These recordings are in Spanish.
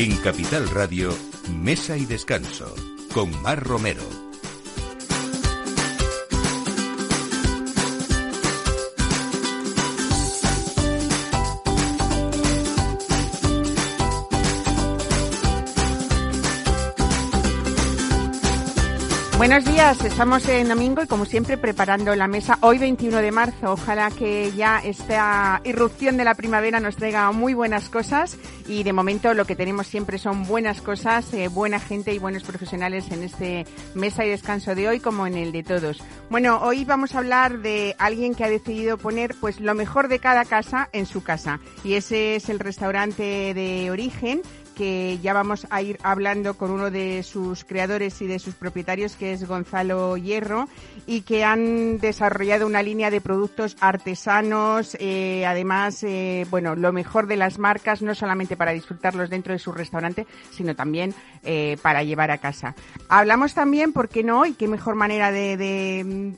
En Capital Radio, Mesa y Descanso, con Mar Romero. Buenos días, estamos en domingo y como siempre preparando la mesa hoy 21 de marzo. Ojalá que ya esta irrupción de la primavera nos traiga muy buenas cosas y de momento lo que tenemos siempre son buenas cosas, eh, buena gente y buenos profesionales en este mesa y descanso de hoy como en el de todos. Bueno, hoy vamos a hablar de alguien que ha decidido poner pues lo mejor de cada casa en su casa y ese es el restaurante de origen que ya vamos a ir hablando con uno de sus creadores y de sus propietarios, que es Gonzalo Hierro, y que han desarrollado una línea de productos artesanos, eh, además, eh, bueno, lo mejor de las marcas, no solamente para disfrutarlos dentro de su restaurante, sino también eh, para llevar a casa. Hablamos también, ¿por qué no? Y qué mejor manera de, de,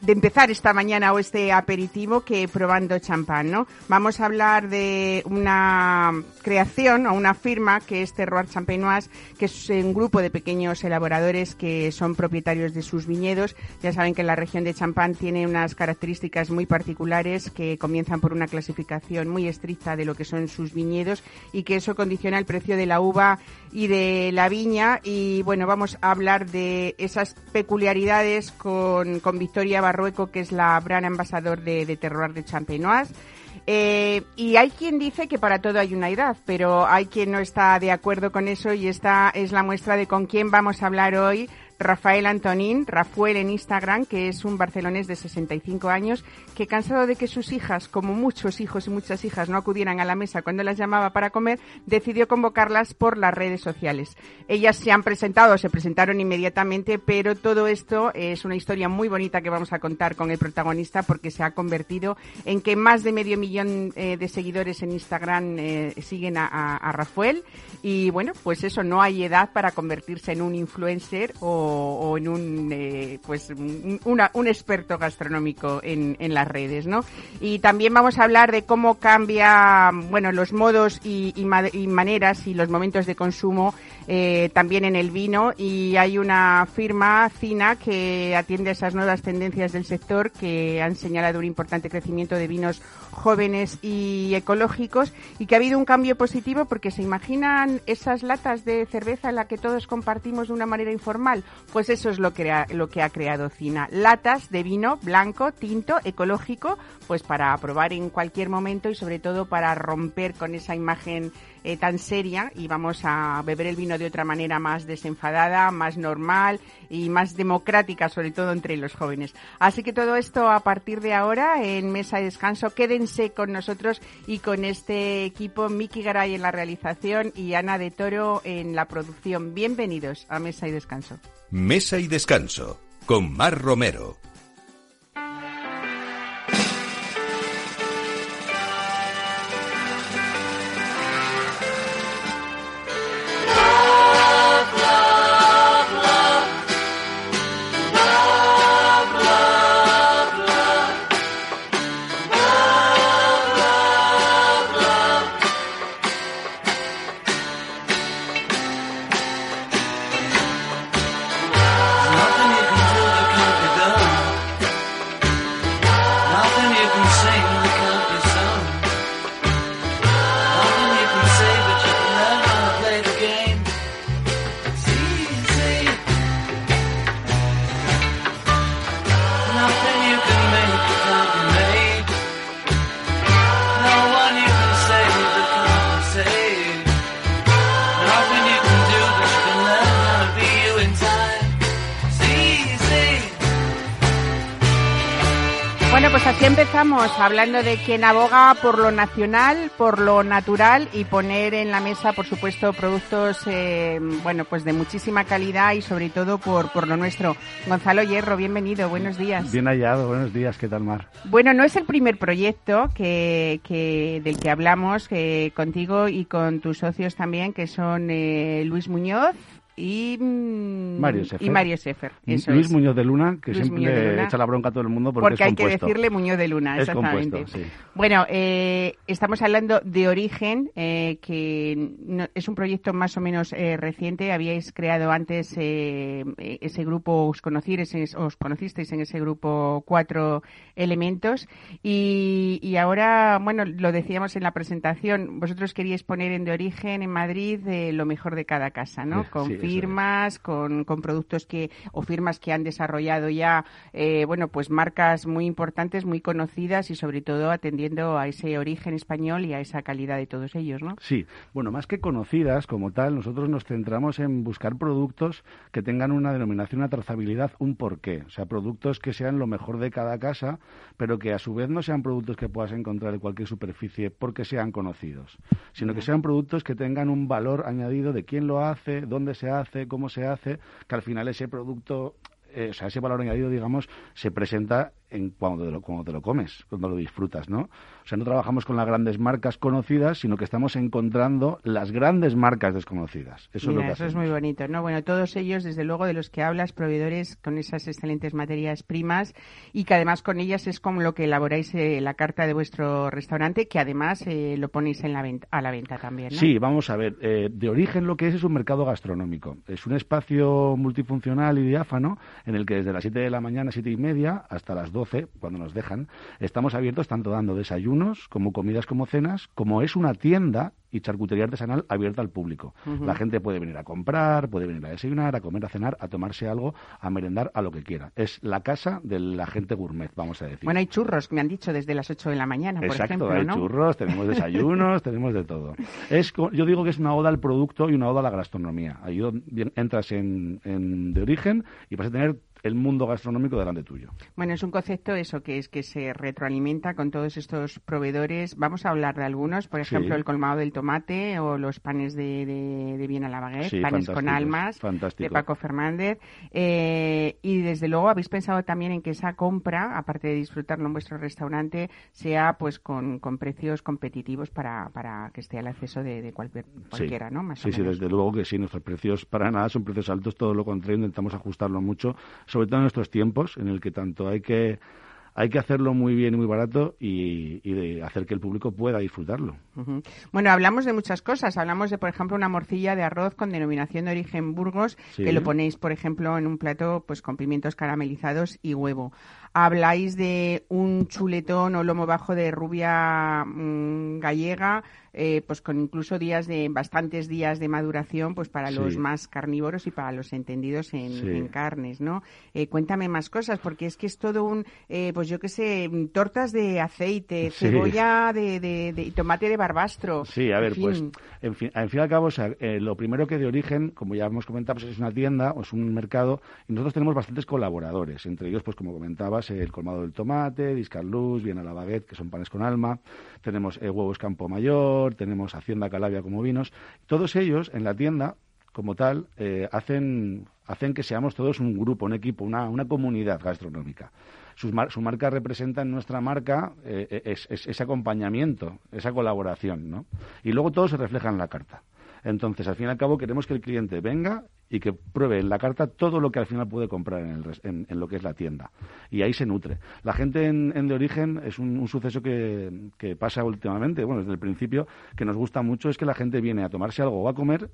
de empezar esta mañana o este aperitivo que probando champán, ¿no? Vamos a hablar de una creación o una firma que es Terroir Champenoise, que es un grupo de pequeños elaboradores que son propietarios de sus viñedos. Ya saben que la región de Champán tiene unas características muy particulares que comienzan por una clasificación muy estricta de lo que son sus viñedos y que eso condiciona el precio de la uva y de la viña. Y bueno, vamos a hablar de esas peculiaridades con, con Victoria Barrueco, que es la gran ambasador de, de Terroir de Champenoise. Eh, y hay quien dice que para todo hay una edad, pero hay quien no está de acuerdo con eso y esta es la muestra de con quién vamos a hablar hoy Rafael Antonín, Rafael en Instagram, que es un barcelonés de 65 años, que cansado de que sus hijas, como muchos hijos y muchas hijas, no acudieran a la mesa cuando las llamaba para comer, decidió convocarlas por las redes sociales. Ellas se han presentado, se presentaron inmediatamente, pero todo esto es una historia muy bonita que vamos a contar con el protagonista porque se ha convertido en que más de medio millón eh, de seguidores en Instagram eh, siguen a, a, a Rafael y bueno, pues eso, no hay edad para convertirse en un influencer o o, en un eh, pues una, un experto gastronómico en, en, las redes, ¿no? Y también vamos a hablar de cómo cambia, bueno, los modos y, y, y maneras y los momentos de consumo eh, también en el vino y hay una firma, Cina, que atiende a esas nuevas tendencias del sector que han señalado un importante crecimiento de vinos jóvenes y ecológicos y que ha habido un cambio positivo porque se imaginan esas latas de cerveza en la que todos compartimos de una manera informal. Pues eso es lo que, ha, lo que ha creado Cina. Latas de vino blanco, tinto, ecológico, pues para probar en cualquier momento y sobre todo para romper con esa imagen eh, tan seria y vamos a beber el vino de otra manera más desenfadada, más normal y más democrática, sobre todo entre los jóvenes. Así que todo esto a partir de ahora en Mesa de Descanso. Quédense con nosotros y con este equipo, Miki Garay en la realización y Ana de Toro en la producción. Bienvenidos a Mesa y Descanso. Mesa y Descanso con Mar Romero. Hablando de quien aboga por lo nacional, por lo natural y poner en la mesa, por supuesto, productos, eh, bueno, pues de muchísima calidad y sobre todo por, por lo nuestro. Gonzalo Hierro, bienvenido, buenos días. Bien hallado, buenos días, ¿qué tal, Mar? Bueno, no es el primer proyecto que, que del que hablamos que contigo y con tus socios también, que son eh, Luis Muñoz, y mm, Mario Sefer. Y Mario Sefer eso Luis es. Muñoz de Luna, que Luis siempre Luna. echa la bronca a todo el mundo porque, porque es hay que compuesto. decirle Muñoz de Luna, Es exactamente. compuesto, sí. Bueno, eh, estamos hablando de Origen, eh, que no- es un proyecto más o menos eh, reciente. Habíais creado antes eh, ese grupo, os, conocisteis, os conocisteis en ese grupo cuatro elementos y, y ahora, bueno, lo decíamos en la presentación, vosotros queríais poner en de Origen en Madrid eh, lo mejor de cada casa, ¿no? Con sí, es. firmas, con, con productos que o firmas que han desarrollado ya, eh, bueno, pues marcas muy importantes, muy conocidas y sobre todo atendiendo a ese origen español y a esa calidad de todos ellos, ¿no? Sí, bueno, más que conocidas como tal, nosotros nos centramos en buscar productos que tengan una denominación, una trazabilidad, un porqué. O sea, productos que sean lo mejor de cada casa, pero que a su vez no sean productos que puedas encontrar en cualquier superficie porque sean conocidos, sino que sean productos que tengan un valor añadido de quién lo hace, dónde se hace, cómo se hace, que al final ese producto eh, o sea, ese valor añadido, digamos, se presenta en cuando te, lo, cuando te lo comes, cuando lo disfrutas, ¿no? O sea, no trabajamos con las grandes marcas conocidas, sino que estamos encontrando las grandes marcas desconocidas. Eso Mira, es lo que eso es muy bonito, ¿no? Bueno, todos ellos, desde luego, de los que hablas, proveedores con esas excelentes materias primas y que además con ellas es como lo que elaboráis eh, la carta de vuestro restaurante, que además eh, lo ponéis en la venta, a la venta también, ¿no? Sí, vamos a ver. eh, de origen lo que es es un mercado gastronómico. Es un espacio multifuncional y diáfano en el que desde las 7 de la mañana, 7 y media, hasta las 12, cuando nos dejan, estamos abiertos tanto dando desayunos como comidas como cenas, como es una tienda y charcutería artesanal abierta al público. La gente puede venir a comprar, puede venir a desayunar, a comer, a cenar, a tomarse algo, a merendar, a lo que quiera. Es la casa de la gente gourmet, vamos a decir. Bueno, hay churros, me han dicho, desde las 8 de la mañana, por Exacto, ejemplo, hay ¿no? churros, tenemos desayunos, tenemos de todo. Es, yo digo que es una oda al producto y una oda a la gastronomía. Ahí entras en, en de origen y vas a tener el mundo gastronómico delante tuyo. Bueno, es un concepto eso que es que se retroalimenta con todos estos proveedores. Vamos a hablar de algunos, por Sí. ejemplo, el colmado del tomate o los panes de, de, de Viena la Baguette, Sí, panes con almas de. Paco Fernández. Eh, y desde luego habéis pensado también en que esa compra, aparte de disfrutarlo en vuestro restaurante, sea pues con, con precios competitivos para, para que esté al acceso de, de cualquier, cualquiera, sí. ¿no? Más sí, o sí, desde luego que sí, nuestros precios para nada son precios altos, todo lo contrario, intentamos ajustarlo mucho, sobre todo en estos tiempos en el que tanto hay que hay que hacerlo muy bien y muy barato y, y de hacer que el público pueda disfrutarlo. Bueno, hablamos de muchas cosas. Hablamos de, por ejemplo, una morcilla de arroz con denominación de origen Burgos, Sí. que lo ponéis, por ejemplo, en un plato pues con pimientos caramelizados y huevo. Habláis de un chuletón o lomo bajo de rubia mm, gallega, eh, pues con incluso días de bastantes días de maduración, pues para Sí. los más carnívoros y para los entendidos en, Sí. en carnes, ¿no? Eh, cuéntame más cosas, porque es que es todo un, eh, pues yo qué sé, tortas de aceite, Sí. cebolla de, de- de- y tomate de barbastro. Sí, a ver, En fin. pues, en fin, al fin y al cabo, o sea, eh, lo primero que de origen, como ya hemos comentado, pues es una tienda o es un mercado y nosotros tenemos bastantes colaboradores, entre ellos, pues como comentabas, el colmado del tomate, Discarluz, Viena la Baguette, que son panes con alma, tenemos eh, huevos Campo Mayor, tenemos Hacienda Calavia como vinos, todos ellos en la tienda como tal, eh, hacen, hacen que seamos todos un grupo, un equipo, una, una comunidad gastronómica. Sus mar- su marca representa en nuestra marca eh, es- ese acompañamiento, esa colaboración, ¿no? Y luego todo se refleja en la carta. Entonces, al fin y al cabo, queremos que el cliente venga y que pruebe en la carta todo lo que al final puede comprar en, el en- lo que es la tienda. Y ahí se nutre. La gente en, en de origen es un, un suceso que, que pasa últimamente, bueno, desde el principio, que nos gusta mucho, es que la gente viene a tomarse algo o a comer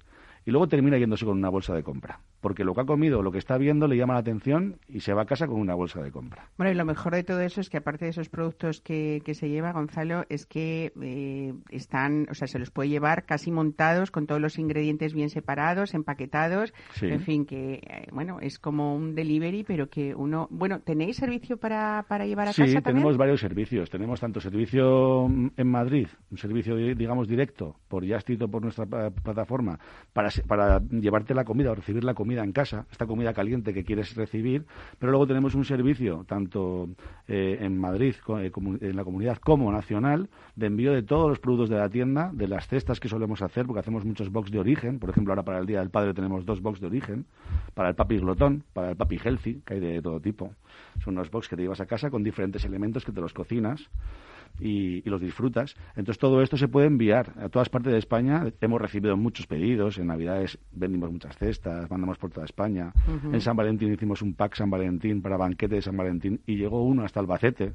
y luego termina yéndose con una bolsa de compra. Porque lo que ha comido lo que está viendo le llama la atención y se va a casa con una bolsa de compra. Bueno, y lo mejor de todo eso es que aparte de esos productos que, que se lleva, Gonzalo, es que eh, están, o sea, se los puede llevar casi montados con todos los ingredientes bien separados, empaquetados, Sí. en fin, que, eh, bueno, es como un delivery, pero que uno, bueno, ¿tenéis servicio para, para llevar a Sí, casa también? tenemos varios servicios. Tenemos tanto servicio mm, en Madrid, un servicio, di- digamos, directo, por Justit o por nuestra plataforma, para, para llevarte la comida o recibir la comida en casa, esta comida caliente que quieres recibir. Pero luego tenemos un servicio, tanto eh, en Madrid, eh, en la comunidad, como nacional, de envío de todos los productos de la tienda, de las cestas que solemos hacer, porque hacemos muchos box de origen. Por ejemplo, ahora para el Día del Padre tenemos dos box de origen, para el papi glotón, para el papi healthy, que hay de todo tipo. Son unos box que te llevas a casa con diferentes elementos que te los cocinas. Y, los disfrutas. Entonces todo esto se puede enviar a todas partes de España. Hemos recibido muchos pedidos. En Navidades vendimos muchas cestas, mandamos por toda España. En San Valentín hicimos un pack San Valentín para banquete de San Valentín y llegó uno hasta Albacete.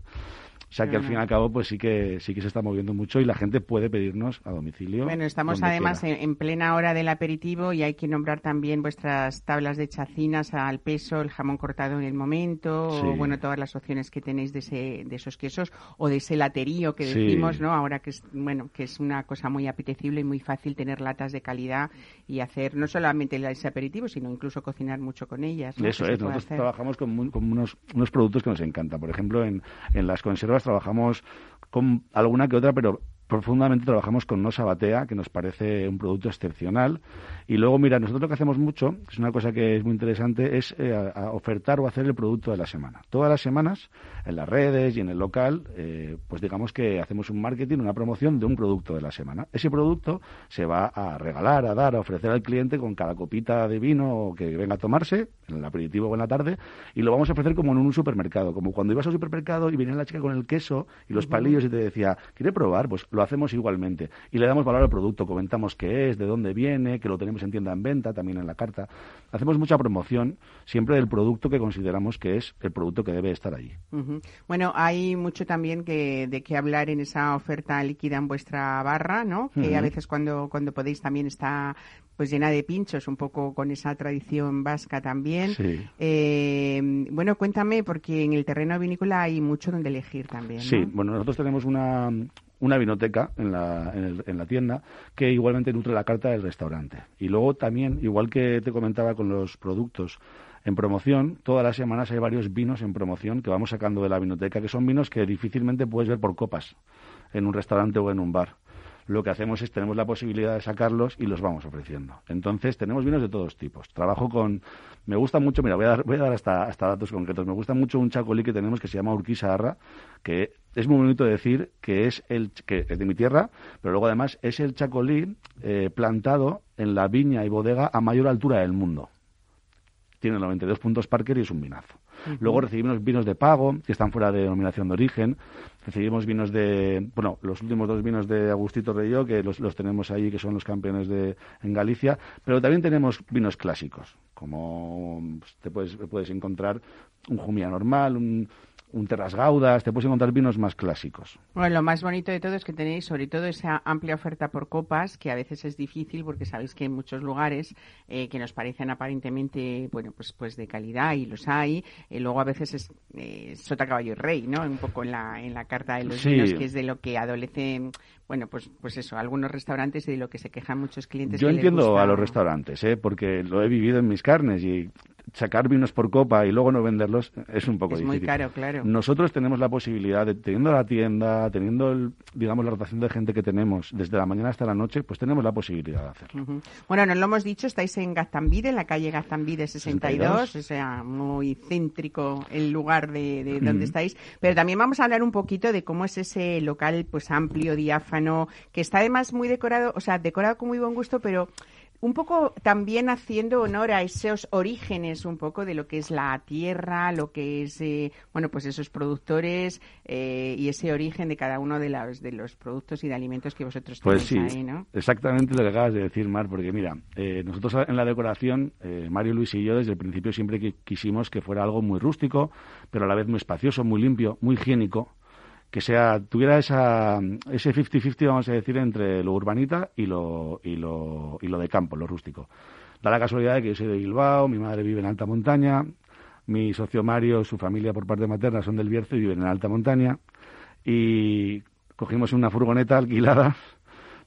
O sea que al fin y al cabo, pues sí que sí que se está moviendo mucho y la gente puede pedirnos a domicilio. Bueno, estamos además en, plena hora del aperitivo y hay que nombrar también vuestras tablas de chacinas al peso, el jamón cortado en el momento, o bueno, todas las opciones que tenéis de, ese, de esos quesos o de ese laterío que decimos, ¿no? Ahora que es bueno que es una cosa muy apetecible y muy fácil tener latas de calidad y hacer no solamente ese aperitivo, sino incluso cocinar mucho con ellas. Eso es, nosotros trabajamos con, con unos, unos productos que nos encantan. Por ejemplo, en, en las conservas trabajamos con alguna que otra, pero profundamente trabajamos con Nosa Batea, que nos parece un producto excepcional. Y luego, mira, nosotros lo que hacemos mucho, que es una cosa que es muy interesante, es eh, ofertar o hacer el producto de la semana. Todas las semanas, en las redes y en el local, eh, pues digamos que hacemos un marketing, una promoción de un producto de la semana. Ese producto se va a regalar, a dar, a ofrecer al cliente con cada copita de vino que venga a tomarse, en el aperitivo o en la tarde, y lo vamos a ofrecer como en un supermercado, como cuando ibas al supermercado y venía la chica con el queso y los palillos y te decía, ¿quiere probar? Pues lo hacemos igualmente. Y le damos valor al producto, comentamos qué es, de dónde viene, que lo tenemos en tienda en venta, también en la carta. Hacemos mucha promoción siempre del producto que consideramos que es el producto que debe estar allí. Bueno, hay mucho también que, de qué hablar en esa oferta líquida en vuestra barra, ¿no? Que a veces cuando, cuando podéis también está pues llena de pinchos, un poco con esa tradición vasca también. Eh, bueno, cuéntame, porque en el terreno vinícola hay mucho donde elegir también. Sí, bueno, nosotros tenemos una, una vinoteca en la, en, la tienda que igualmente nutre la carta del restaurante. Y luego también, igual que te comentaba con los productos en promoción, todas las semanas hay varios vinos en promoción que vamos sacando de la vinoteca, que son vinos que difícilmente puedes ver por copas en un restaurante o en un bar lo que hacemos es tenemos la posibilidad de sacarlos y los vamos ofreciendo. Entonces, tenemos vinos de todos tipos. Trabajo con... Me gusta mucho, mira, voy a dar, voy a dar hasta, hasta datos concretos. Me gusta mucho un chacolí que tenemos que se llama Urquiza Arra, que es muy bonito decir que es, el, que es de mi tierra, pero luego además es el chacolí eh, plantado en la viña y bodega a mayor altura del mundo. Tiene 92 puntos Parker y es un vinazo. Luego recibimos vinos de pago, que están fuera de denominación de origen. Recibimos vinos de, bueno, los últimos dos vinos de Agustito Reyó, que los, los tenemos ahí, que son los campeones de, en Galicia. Pero también tenemos vinos clásicos, como pues, te puedes, puedes encontrar un Jumia normal, un, un Terras Gaudas, te puedes encontrar vinos más clásicos. Bueno, lo más bonito de todo es que tenéis sobre todo esa amplia oferta por copas, que a veces es difícil porque sabéis que en muchos lugares eh, que nos parecen aparentemente, bueno, pues, pues de calidad y los hay, eh, luego a veces es eh, sota caballo y rey, ¿no? Un poco en la, en la carta de los vinos, que es de lo que adolece bueno, pues, pues eso, algunos restaurantes y de lo que se quejan muchos clientes. Yo entiendo a los restaurantes, ¿eh? porque lo he vivido en mis carnes y sacar vinos por copa y luego no venderlos es un poco difícil. Es muy caro, claro. Nosotros tenemos la posibilidad de, teniendo la tienda, teniendo, el, digamos, la rotación de gente que tenemos desde la mañana hasta la noche, pues tenemos la posibilidad de hacerlo. Bueno, nos lo hemos dicho, estáis en Gaztambide, en la calle Gaztambide 62, o sea, muy céntrico el lugar de, donde estáis, pero también vamos a hablar un poquito de cómo es ese local, pues amplio, diáfano, que está además muy decorado, o sea, decorado con muy buen gusto, pero un poco también haciendo honor a esos orígenes un poco de lo que es la tierra, lo que es, eh, bueno, pues esos productores eh, y ese origen de cada uno de los, de los productos y de alimentos que vosotros pues tenéis ahí, ¿no? exactamente lo que acabas de decir, Mar, porque mira, eh, nosotros en la decoración, Mario, Luis y yo desde el principio siempre quisimos que fuera algo muy rústico, pero a la vez muy espacioso, muy limpio, muy higiénico, que sea tuviera esa ese 50-50 vamos a decir entre lo urbanita y lo y lo y lo de campo, lo rústico. Da la casualidad de que yo soy de Bilbao, mi madre vive en alta montaña, mi socio Mario, su familia por parte materna son del Bierzo y viven en alta montaña y cogimos una furgoneta alquilada,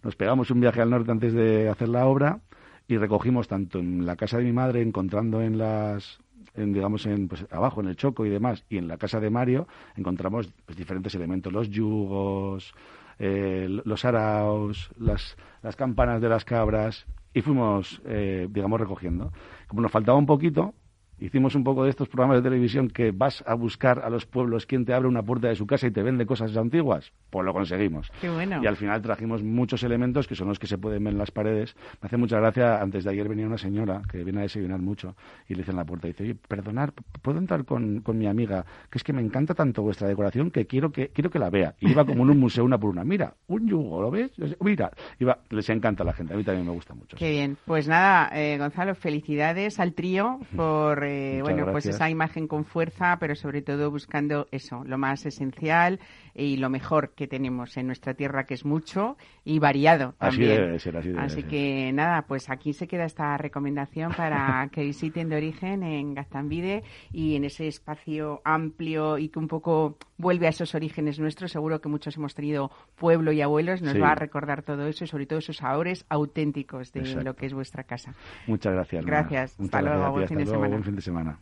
nos pegamos un viaje al norte antes de hacer la obra y recogimos tanto en la casa de mi madre encontrando en las en, digamos, en, pues, abajo en el Choco y demás, y en la casa de Mario encontramos pues, diferentes elementos, los yugos, los araos, las, las campanas de las cabras, y fuimos, eh, digamos, recogiendo. Como nos faltaba un poquito, Hicimos un poco de estos programas de televisión que vas a buscar a los pueblos quién te abre una puerta de su casa y te vende cosas antiguas. Pues lo conseguimos. Qué bueno. Y al final trajimos muchos elementos que son los que se pueden ver en las paredes. Me hace mucha gracia, antes de ayer venía una señora que viene a desayunar mucho y le dice en la puerta, dice, oye, perdonar, ¿puedo entrar con, con mi amiga? Que es que me encanta tanto vuestra decoración que quiero que quiero que la vea. Y iba como en un museo una por una. Mira, un yugo, ¿lo ves? Mira, iba, les encanta a la gente. A mí también me gusta mucho. Qué bien. Pues nada, eh, Gonzalo, felicidades al trío por eh, bueno, pues esa imagen con fuerza, pero sobre todo buscando eso, lo más esencial y lo mejor que tenemos en nuestra tierra, que es mucho y variado también. Así debe ser, así debe Así que nada, pues aquí se queda esta recomendación para que visiten de origen en Gaztambide y en ese espacio amplio y que un poco vuelve a esos orígenes nuestros. Seguro que muchos hemos tenido pueblo y abuelos, nos va a recordar todo eso y sobre todo esos sabores auténticos de lo que es vuestra casa. Muchas gracias. Gracias. hasta luego, buen, fin de semana. De semana.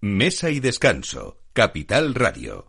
Mesa y descanso. Capital Radio.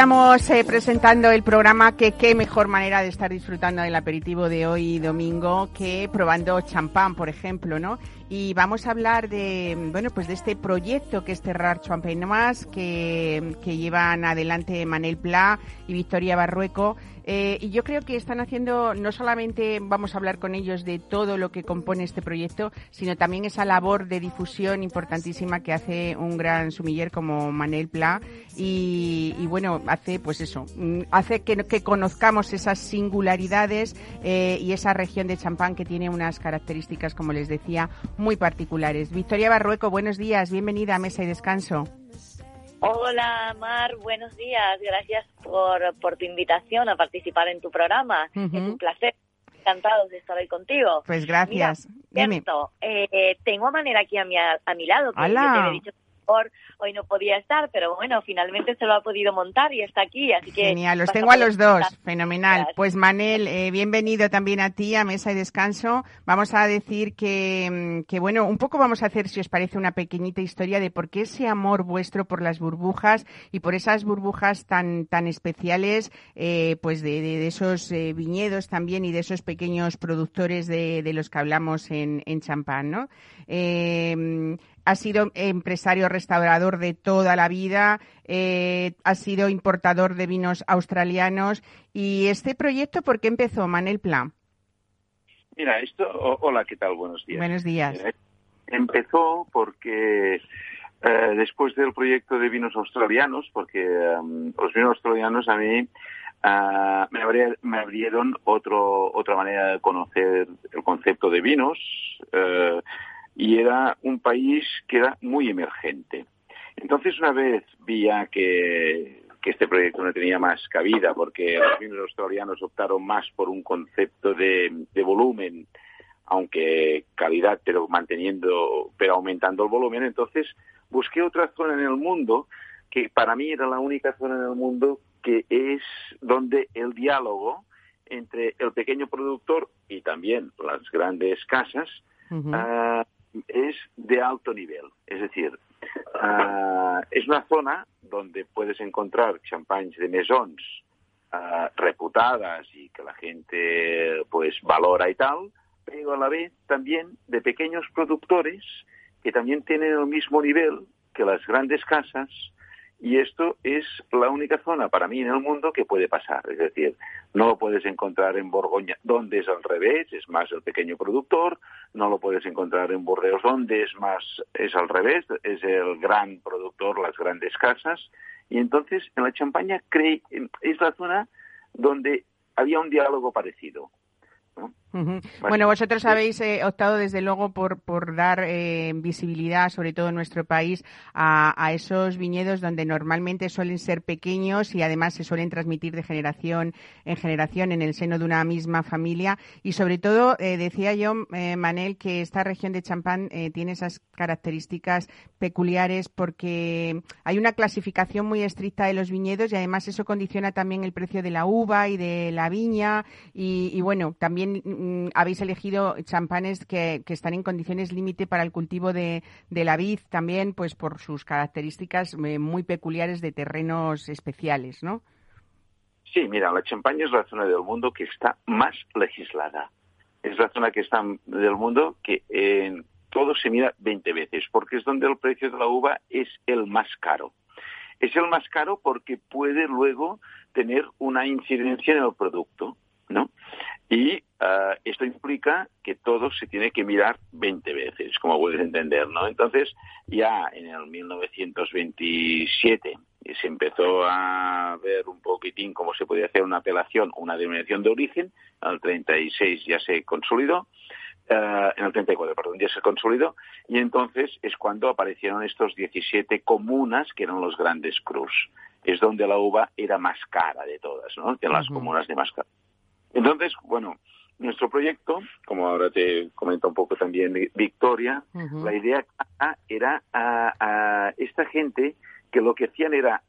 Decíamos eh, presentando el programa que qué mejor manera de estar disfrutando del aperitivo de hoy domingo que probando champán, por ejemplo, ¿no? Y vamos a hablar de, bueno, pues de este proyecto que es Terrar Champagne Más, que, que llevan adelante Manel Pla y Victoria Barrueco. Eh, y yo creo que están haciendo, no solamente vamos a hablar con ellos de todo lo que compone este proyecto, sino también esa labor de difusión importantísima que hace un gran sumiller como Manel Pla. Y, y bueno, hace pues eso, mm, hace que, que conozcamos esas singularidades eh, y esa región de champán que tiene unas características, como les decía, muy particulares. Victoria Barrueco, buenos días, bienvenida a Mesa y Descanso. Hola, Mar, buenos días. Gracias por, por tu invitación a participar en tu programa. Es un placer. Encantados de estar ahí contigo. Pues gracias. Mira, cierto, eh, tengo a Manera aquí a mi, a mi lado, que yo te había dicho hoy no podía estar, pero bueno, finalmente se lo ha podido montar y está aquí, así que... Genial, los tengo a los dos, fenomenal. Pues Manel, eh, bienvenido también a ti, a Mesa y Descanso. Vamos a decir que, que, bueno, un poco vamos a hacer, si os parece, una pequeñita historia de por qué ese amor vuestro por las burbujas y por esas burbujas tan, tan especiales, eh, pues de, de, de esos eh, viñedos también y de esos pequeños productores de, de los que hablamos en, en champán, ¿no? Eh, ha sido empresario restaurador de toda la vida, eh, ha sido importador de vinos australianos. ¿Y este proyecto por qué empezó, Manel Pla? Mira, esto, hola, ¿qué tal? Buenos días. Buenos días. Eh, empezó porque eh, después del proyecto de vinos australianos, porque um, los vinos australianos a mí uh, me, abrir, me, abrieron otro, otra manera de conocer el concepto de vinos. Uh, y era un país que era muy emergente. Entonces, una vez vi que, que este proyecto no tenía más cabida, porque los australianos optaron más por un concepto de, de volumen, aunque calidad, pero manteniendo, pero aumentando el volumen, entonces busqué otra zona en el mundo que para mí era la única zona en el mundo que es donde el diálogo entre el pequeño productor y también las grandes casas uh -huh. uh, es de alto nivel. Es decir, uh, es una zona donde puedes encontrar champagnes de maisons uh, reputadas y que la gente pues valora y tal, pero a la vez también de pequeños productores que también tienen el mismo nivel que las grandes casas y esto es la única zona para mí en el mundo que puede pasar. Es decir, no lo puedes encontrar en Borgoña, donde es al revés, es más el pequeño productor, no lo puedes encontrar en Burdeos, donde es más, es al revés, es el gran productor, las grandes casas. Y entonces en la Champaña es la zona donde había un diálogo parecido. Bueno, vosotros habéis eh, optado desde luego por, por dar eh, visibilidad, sobre todo en nuestro país, a, a, esos viñedos donde normalmente suelen ser pequeños y además se suelen transmitir de generación en generación en el seno de una misma familia. Y sobre todo, eh, decía yo, eh, Manel, que esta región de Champán eh, tiene esas características peculiares porque hay una clasificación muy estricta de los viñedos y además eso condiciona también el precio de la uva y de la viña. Y, y bueno, también habéis elegido champanes que, están en condiciones límite para el cultivo de, la vid, también pues por sus características eh, muy peculiares de terrenos especiales, ¿no? Sí, mira, la Champaña es la zona del mundo que está más legislada. Es la zona que está del mundo que en todo se mira 20 veces, porque es donde el precio de la uva es el más caro. Es el más caro porque puede luego tener una incidencia en el producto, ¿no? Y uh, esto implica que todo se tiene que mirar 20 veces, como puedes entender, ¿no? Entonces, ya en el 1927 se empezó a ver un poquitín cómo se podía hacer una apelación, una denominación de origen, en el 36 ya se consolidó, uh, en el 34, perdón, ya se consolidó, y entonces es cuando aparecieron estos 17 comunas que eran los grandes cruz. Es donde la uva era más cara de todas, ¿no? De las uh -huh. comunas de más cara. Entonces, bueno, nuestro proyecto, como ahora te comenta un poco también Victoria, uh -huh. la idea era a, a, esta gente que lo que hacían era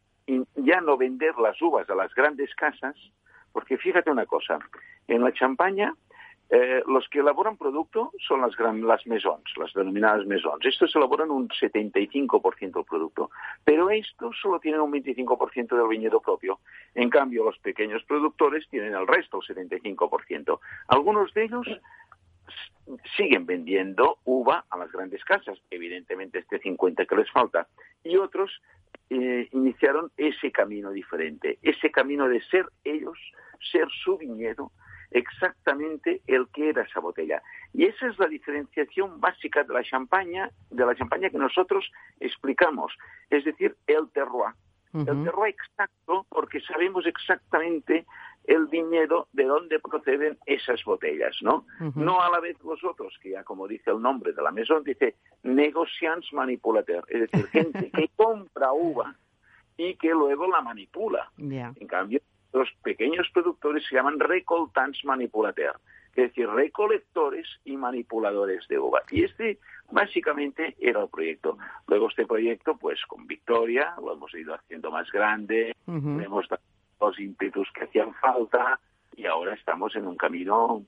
ya no vender las uvas a las grandes casas, porque fíjate una cosa, en la champaña eh, los que elaboran producto son las, gran, las maisons, las denominadas maisons. Estos elaboran un 75% del producto, pero estos solo tienen un 25% del viñedo propio. En cambio, los pequeños productores tienen el resto, el 75%. Algunos de ellos siguen vendiendo uva a las grandes casas, evidentemente este 50 que les falta, y otros eh, iniciaron ese camino diferente, ese camino de ser ellos, ser su viñedo, exactamente el que era esa botella. Y esa es la diferenciación básica de la champaña, de la champaña que nosotros explicamos, es decir, el terroir. Uh -huh. El terroir exacto, porque sabemos exactamente el viñedo de dónde proceden esas botellas, ¿no? Uh -huh. No a la vez vosotros, que ya como dice el nombre de la mesón, dice negociants manipulateur, es decir, gente que compra uva y que luego la manipula. Yeah. En cambio, los pequeños productores se llaman recoltants manipulateurs, es decir, recolectores y manipuladores de uva. Y este básicamente era el proyecto. Luego este proyecto, pues con Victoria, lo hemos ido haciendo más grande, uh -huh. hemos dado los ímpetus que hacían falta y ahora estamos en un camino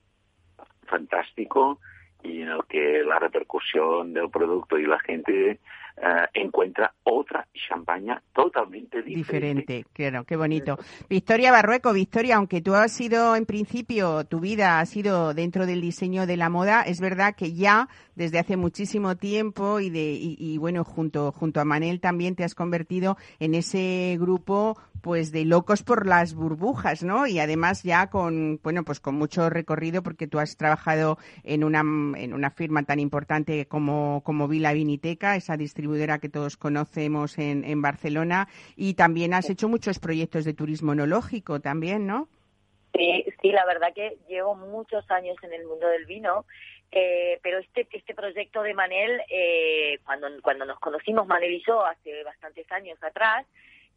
fantástico y en el que la repercusión del producto y la gente uh, encuentra otra champaña totalmente diferente. Diferente, claro, qué bonito. Victoria Barrueco, Victoria, aunque tú has sido en principio, tu vida ha sido dentro del diseño de la moda, es verdad que ya desde hace muchísimo tiempo y, de, y, bueno, junto, junto a Manel también te has convertido en ese grupo pues de locos por las burbujas, ¿no? Y además ya con, bueno, pues con mucho recorrido porque tú has trabajado en una, en una firma tan importante como, como Vila Viniteca, esa distribuidora que todos conocemos en, en Barcelona, y también has hecho muchos proyectos de turismo enológico también, ¿no? Sí, sí, la verdad que llevo muchos años en el mundo del vino eh, pero este este proyecto de Manel, eh, cuando, cuando nos conocimos Manel y yo hace bastantes años atrás,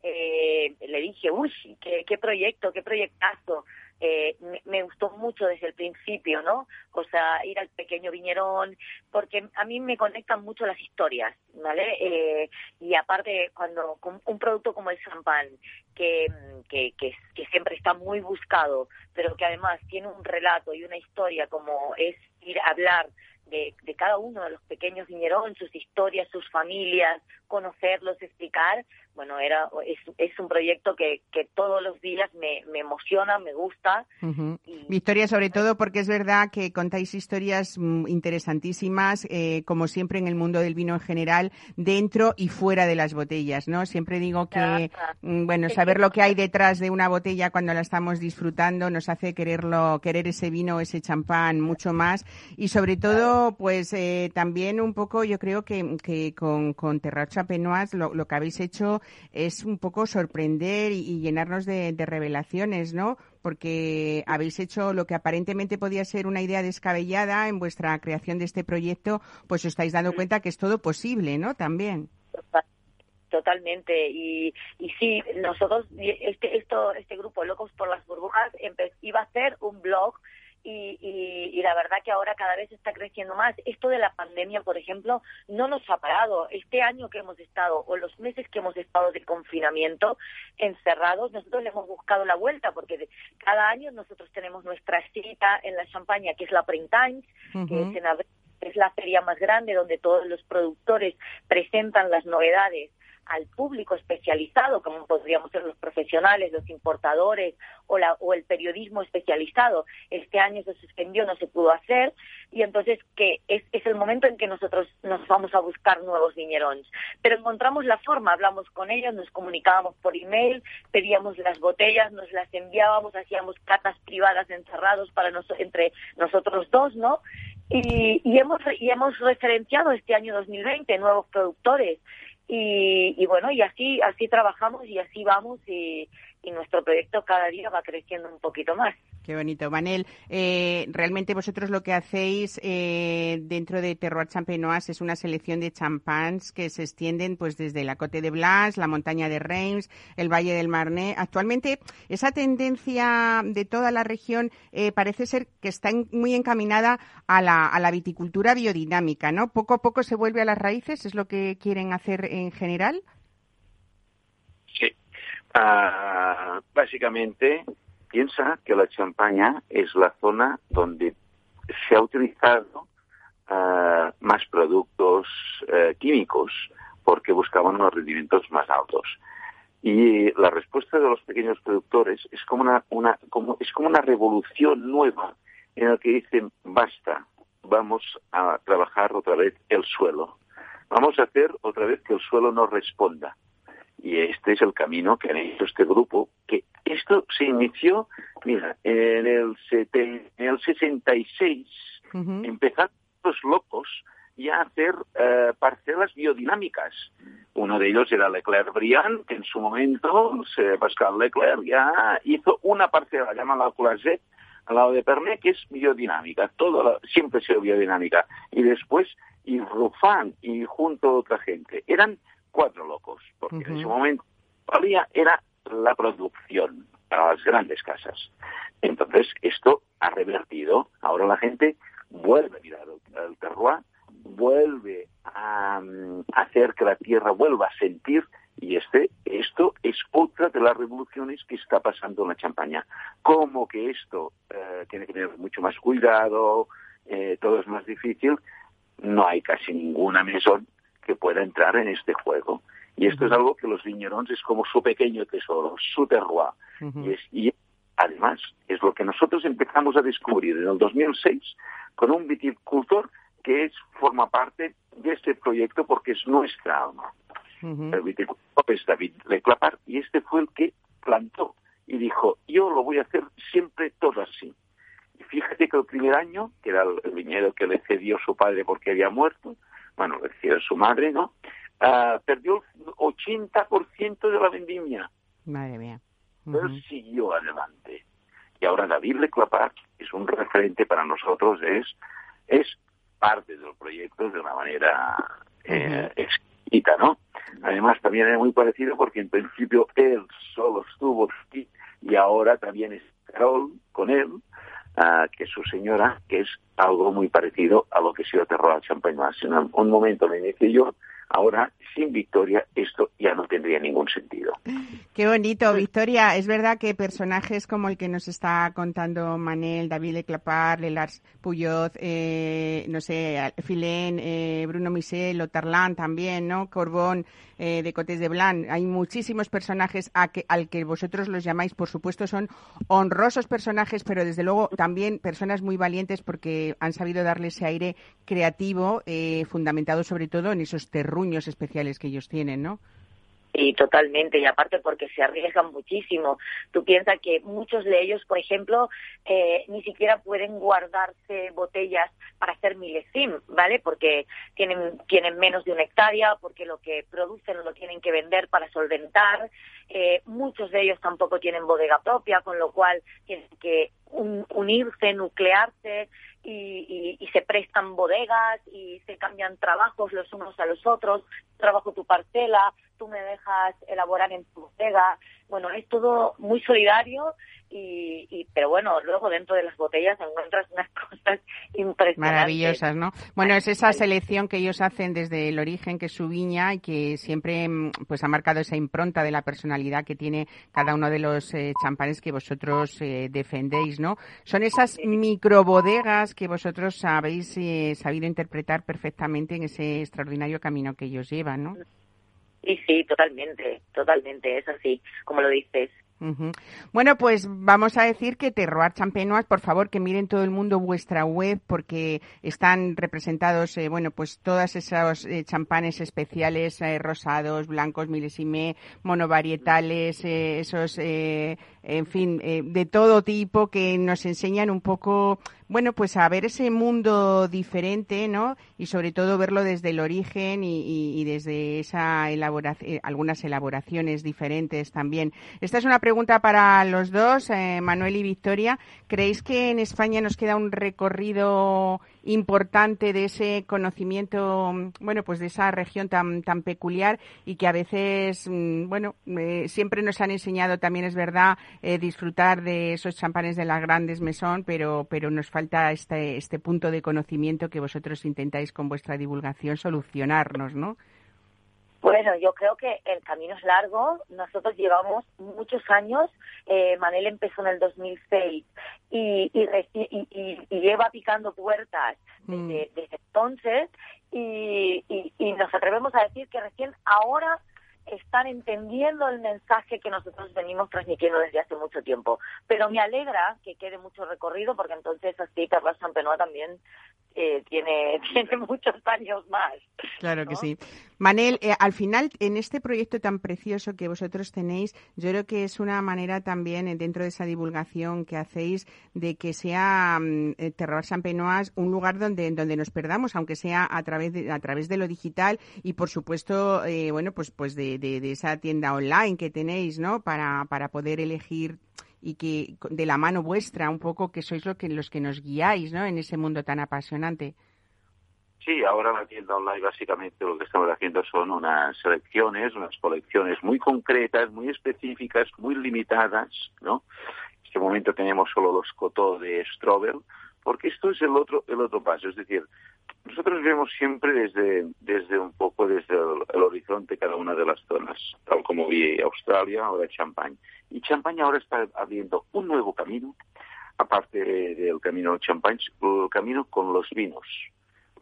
eh, le dije, uy, qué, qué proyecto, qué proyectazo. Eh, me, gustó mucho desde el principio, ¿no? O sea, ir al pequeño viñerón, porque a mí me conectan mucho las historias, ¿vale? Eh, y aparte, cuando un producto como el champán, que, que, que, que siempre está muy buscado, pero que además tiene un relato y una historia como es ir a hablar de, de, cada uno de los pequeños viñerón, sus historias, sus familias, conocerlos, explicar, bueno, era es, es un proyecto que, que todos los días me, me emociona, me gusta. Uh -huh. y, Victoria, sobre todo porque es verdad que contáis historias interesantísimas, eh, como siempre en el mundo del vino en general, dentro y fuera de las botellas, ¿no? Siempre digo que, uh, bueno, saber lo que hay detrás de una botella cuando la estamos disfrutando nos hace quererlo, querer ese vino, ese champán mucho más y sobre todo, pues eh, también un poco, yo creo que, que con, con Terracha Penoas lo, lo que habéis hecho es un poco sorprender y, y llenarnos de, de, revelaciones, ¿no? porque habéis hecho lo que aparentemente podía ser una idea descabellada en vuestra creación de este proyecto, pues os estáis dando cuenta que es todo posible, ¿no? También. Totalmente. Y, y sí, nosotros, este, esto, este grupo Locos por las Burbujas iba a hacer un blog y, y, la verdad que ahora cada vez está creciendo más. Esto de la pandemia, por ejemplo, no nos ha parado. Este año que hemos estado, o los meses que hemos estado de confinamiento, encerrados, nosotros le hemos buscado la vuelta, porque cada año nosotros tenemos nuestra cita en la Champaña, que es la Print Times, que es en abril, es la feria más grande donde todos los productores presentan las novedades al público especializado, como podríamos ser los profesionales, los importadores o, la, o el periodismo especializado. Este año se suspendió, no se pudo hacer, y entonces que es, el momento en que nosotros nos vamos a buscar nuevos viñerones. Pero encontramos la forma, hablamos con ellos, nos comunicábamos por email, pedíamos las botellas, nos las enviábamos, hacíamos catas privadas encerrados para entre nosotros dos, ¿no? Y, y, hemos, y hemos referenciado este año 2020 nuevos productores y, bueno, y así, así trabajamos y así vamos y, y nuestro proyecto cada día va creciendo un poquito más. Qué bonito. Manel, eh, realmente vosotros lo que hacéis eh, dentro de Terroir Champenoise es una selección de champans que se extienden pues desde la Cote de Blas, la montaña de Reims, el Valle del Marne. Actualmente esa tendencia de toda la región eh, parece ser que está muy encaminada a la, a la viticultura biodinámica, ¿no? Poco a poco se vuelve a las raíces, es lo que quieren hacer en general. Ah, básicamente piensa que la Champaña es la zona donde se ha utilizado uh, más productos uh, químicos porque buscaban unos rendimientos más altos. Y la respuesta de los pequeños productores es como una, una como, es como una revolución nueva en la que dicen basta, vamos a trabajar otra vez el suelo, vamos a hacer otra vez que el suelo nos responda. Y este es el camino que han hecho este grupo, que esto se inició, mira, en el, en el 66, uh -huh. empezaron los locos ya a hacer uh, parcelas biodinámicas. Uno de ellos era Leclerc Briand, que en su momento, Pascal Leclerc ya hizo una parcela llamada Closet, al lado de Pernet, que es biodinámica, todo la, siempre ha sido biodinámica. Y después, y Rufán, y junto a otra gente. Eran cuatro locos, porque uh -huh. en ese momento todavía era la producción para las grandes casas. Entonces, esto ha revertido. Ahora la gente vuelve a mirar el, el terroir, vuelve a, um, hacer que la tierra vuelva a sentir y este, esto es otra de las revoluciones que está pasando en la champaña. Como que esto eh, tiene que tener mucho más cuidado, eh, todo es más difícil, no hay casi ninguna mesón que pueda entrar en este juego. Y esto es algo que los viñerones es como su pequeño tesoro, su terroir. Uh -huh. y, es, y, además es lo que nosotros empezamos a descubrir en el 2006 con un viticultor que es, forma parte de este proyecto porque es nuestra alma. Uh -huh. El viticultor es David Leclapar y este fue el que plantó y dijo, yo lo voy a hacer siempre todo así. Y fíjate que el primer año, que era el, el viñedo que le cedió su padre porque había muerto, bueno, le cedió su madre, ¿no? Uh, perdió el 80% de la vendimia. Madre mía. Uh -huh. Él siguió adelante. Y ahora David Leclapar es un referente para nosotros, es, es parte del proyecto de una manera eh, exquisita, ¿no? Además también es muy parecido porque en principio él solo estuvo aquí y ahora también es Carol con él, uh, que su señora, que es algo muy parecido a lo que ha sido Terroir Champagne En un, momento me inicié yo, ahora sin Victoria esto ya no tendría ningún sentido. Qué bonito, Victoria. Es verdad que personajes como el que nos está contando Manel, David Leclapar, Lelars Puyot, eh, no sé, Filén, eh, Bruno Michel, Lotarlan también, ¿no? Corbón, eh, de Cotes de Blanc. Hay muchísimos personajes a que, al que vosotros los llamáis, por supuesto, son honrosos personajes, pero desde luego también personas muy valientes porque han sabido darle ese aire creativo, eh, fundamentado sobre todo en esos terruños especiales que ellos tienen, ¿no? Sí, totalmente. Y aparte porque se arriesgan muchísimo. Tú piensas que muchos de ellos, por ejemplo, eh, ni siquiera pueden guardarse botellas para hacer milesim, ¿vale? Porque tienen, tienen menos de una hectárea, porque lo que producen lo tienen que vender para solventar. Eh, muchos de ellos tampoco tienen bodega propia, con lo cual tienen que unirse, nuclearse y, y, se prestan bodegas y se cambian trabajos los unos a los otros. Trabajo tu parcela, tú me dejas elaborar en tu bodega. Bueno, es todo muy solidario y, pero bueno, luego dentro de las botellas encuentras unas cosas impresionantes. Maravillosas, ¿no? Bueno, es esa selección que ellos hacen desde el origen, que es su viña y que siempre mm, pues ha marcado esa impronta de la personalidad que tiene cada uno de los eh, champanes que vosotros eh, defendéis, ¿no? Son esas microbodegas que vosotros habéis eh, sabido interpretar perfectamente en ese extraordinario camino que ellos llevan, ¿no? Sí, sí, totalmente, totalmente, es así, como lo dices. Bueno, pues vamos a decir que Terroir Champenois, por favor, que miren todo el mundo vuestra web porque están representados, eh, bueno, pues todas esos eh, champanes especiales, eh, rosados, blancos, milesime, monovarietales, esos, en fin, de todo tipo que nos enseñan un poco bueno, pues a ver ese mundo diferente, ¿no? Y sobre todo verlo desde el origen y, desde esa elaboración, eh, algunas elaboraciones diferentes también. Esta es una pregunta para los dos, eh, Manuel y Victoria. ¿Creéis que en España nos queda un recorrido importante de ese conocimiento, bueno, pues de esa región tan, tan peculiar y que a veces, mm, bueno, eh, siempre nos han enseñado, también es verdad, eh, disfrutar de esos champanes de las grandes mesón, pero, pero nos falta este, este punto de conocimiento que vosotros intentáis con vuestra divulgación solucionarnos, ¿no? Bueno, yo creo que el camino es largo. Nosotros llevamos muchos años. Eh, Manel empezó en el 2006 y, y, lleva picando puertas mm. desde, entonces. Y, y nos atrevemos a decir que recién ahora están entendiendo el mensaje que nosotros venimos transmitiendo desde hace mucho tiempo. Pero me alegra que quede mucho recorrido porque entonces así Carlos Sampenoa también eh, tiene, tiene muchos años más. Claro que sí. Manel, eh, al final, en este proyecto tan precioso que vosotros tenéis, yo creo que es una manera también, eh, dentro de esa divulgación que hacéis, de que sea mm, Terror San Penoas un lugar donde, donde nos perdamos, aunque sea a través de, a través de lo digital y, por supuesto, bueno, pues, pues de, de, esa tienda online que tenéis, ¿no? Para, para poder elegir y que de la mano vuestra un poco que sois lo que, los que nos guiáis, ¿no? En ese mundo tan apasionante. Sí, ahora la tienda online básicamente lo que estamos haciendo son unas selecciones, unas colecciones muy concretas, muy específicas, muy limitadas, ¿no? En este momento tenemos solo los Cotó de Strobel, porque esto es el otro el otro paso, es decir, nosotros vemos siempre desde, desde un poco desde el, horizonte cada una de las zonas, tal como vi Australia, ahora Champagne. Y Champagne ahora está abriendo un nuevo camino, aparte del camino Champagne, el camino con los vinos,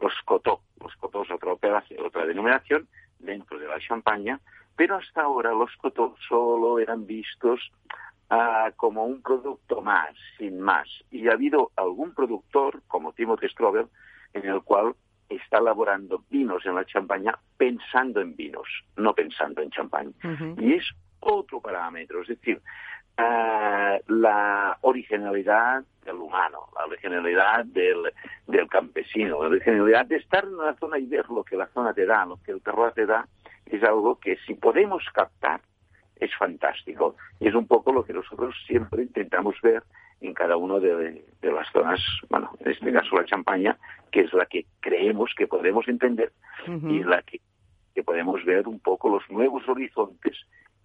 los cotó. Los cotó es otra, otra denominación dentro de la Champaña, pero hasta ahora los cotó solo eran vistos ah, como un producto más, sin más. Y ha habido algún productor, como Timothy Strober, en el cual está elaborando vinos en la champaña pensando en vinos, no pensando en champaña. Y es otro parámetro, es decir, uh, la originalidad del humano, la originalidad del, del, campesino, la originalidad de estar en una zona y ver lo que la zona te da, lo que el terror te da, es algo que si podemos captar es fantástico. Y es un poco lo que nosotros siempre intentamos ver en cada una de, las zonas, bueno, en este caso la champaña, que es la que creemos que podemos entender y la que, que podemos ver un poco los nuevos horizontes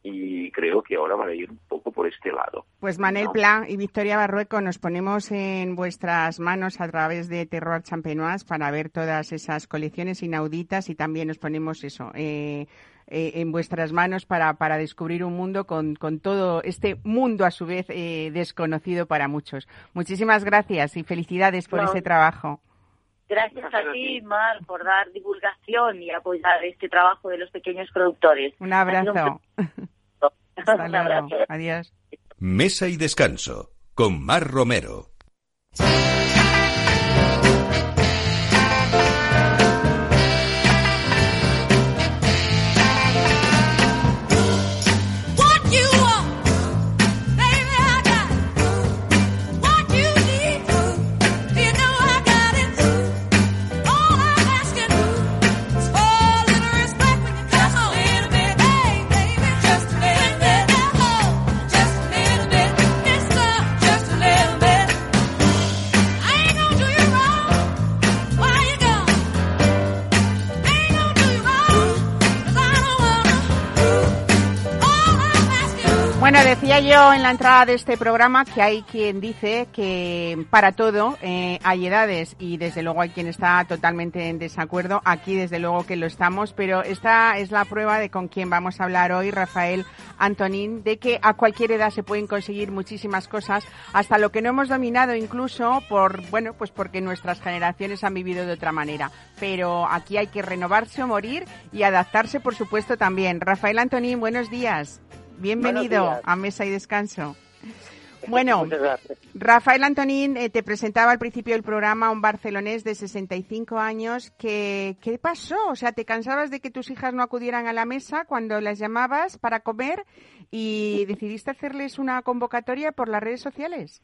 y creo que ahora va a ir un poco por este lado. Pues Manel Pla y Victoria Barrueco nos ponemos en vuestras manos a través de Terror Champenois para ver todas esas colecciones inauditas y también nos ponemos eso. Eh, eh, en vuestras manos para, para descubrir un mundo con, con, todo este mundo a su vez eh, desconocido para muchos. Muchísimas gracias y felicidades por ese trabajo. Gracias a ti, Mar, por dar divulgación y apoyar este trabajo de los pequeños productores. Un abrazo. Hasta luego. Adiós. Mesa y descanso con Mar Romero. En la entrada de este programa que hay quien dice que para todo eh, hay edades y desde luego hay quien está totalmente en desacuerdo. Aquí desde luego que lo estamos, pero esta es la prueba de con quien vamos a hablar hoy, Rafael Antonín, de que a cualquier edad se pueden conseguir muchísimas cosas, hasta lo que no hemos dominado incluso por, bueno, pues porque nuestras generaciones han vivido de otra manera. Pero aquí hay que renovarse o morir y adaptarse, por supuesto, también. Rafael Antonín, buenos días. Bienvenido a Mesa y Descanso. Bueno, Rafael Antonín eh, te presentaba al principio del programa un barcelonés de 65 años. Que, ¿Qué pasó? O sea, ¿te cansabas de que tus hijas no acudieran a la mesa cuando las llamabas para comer y decidiste hacerles una convocatoria por las redes sociales?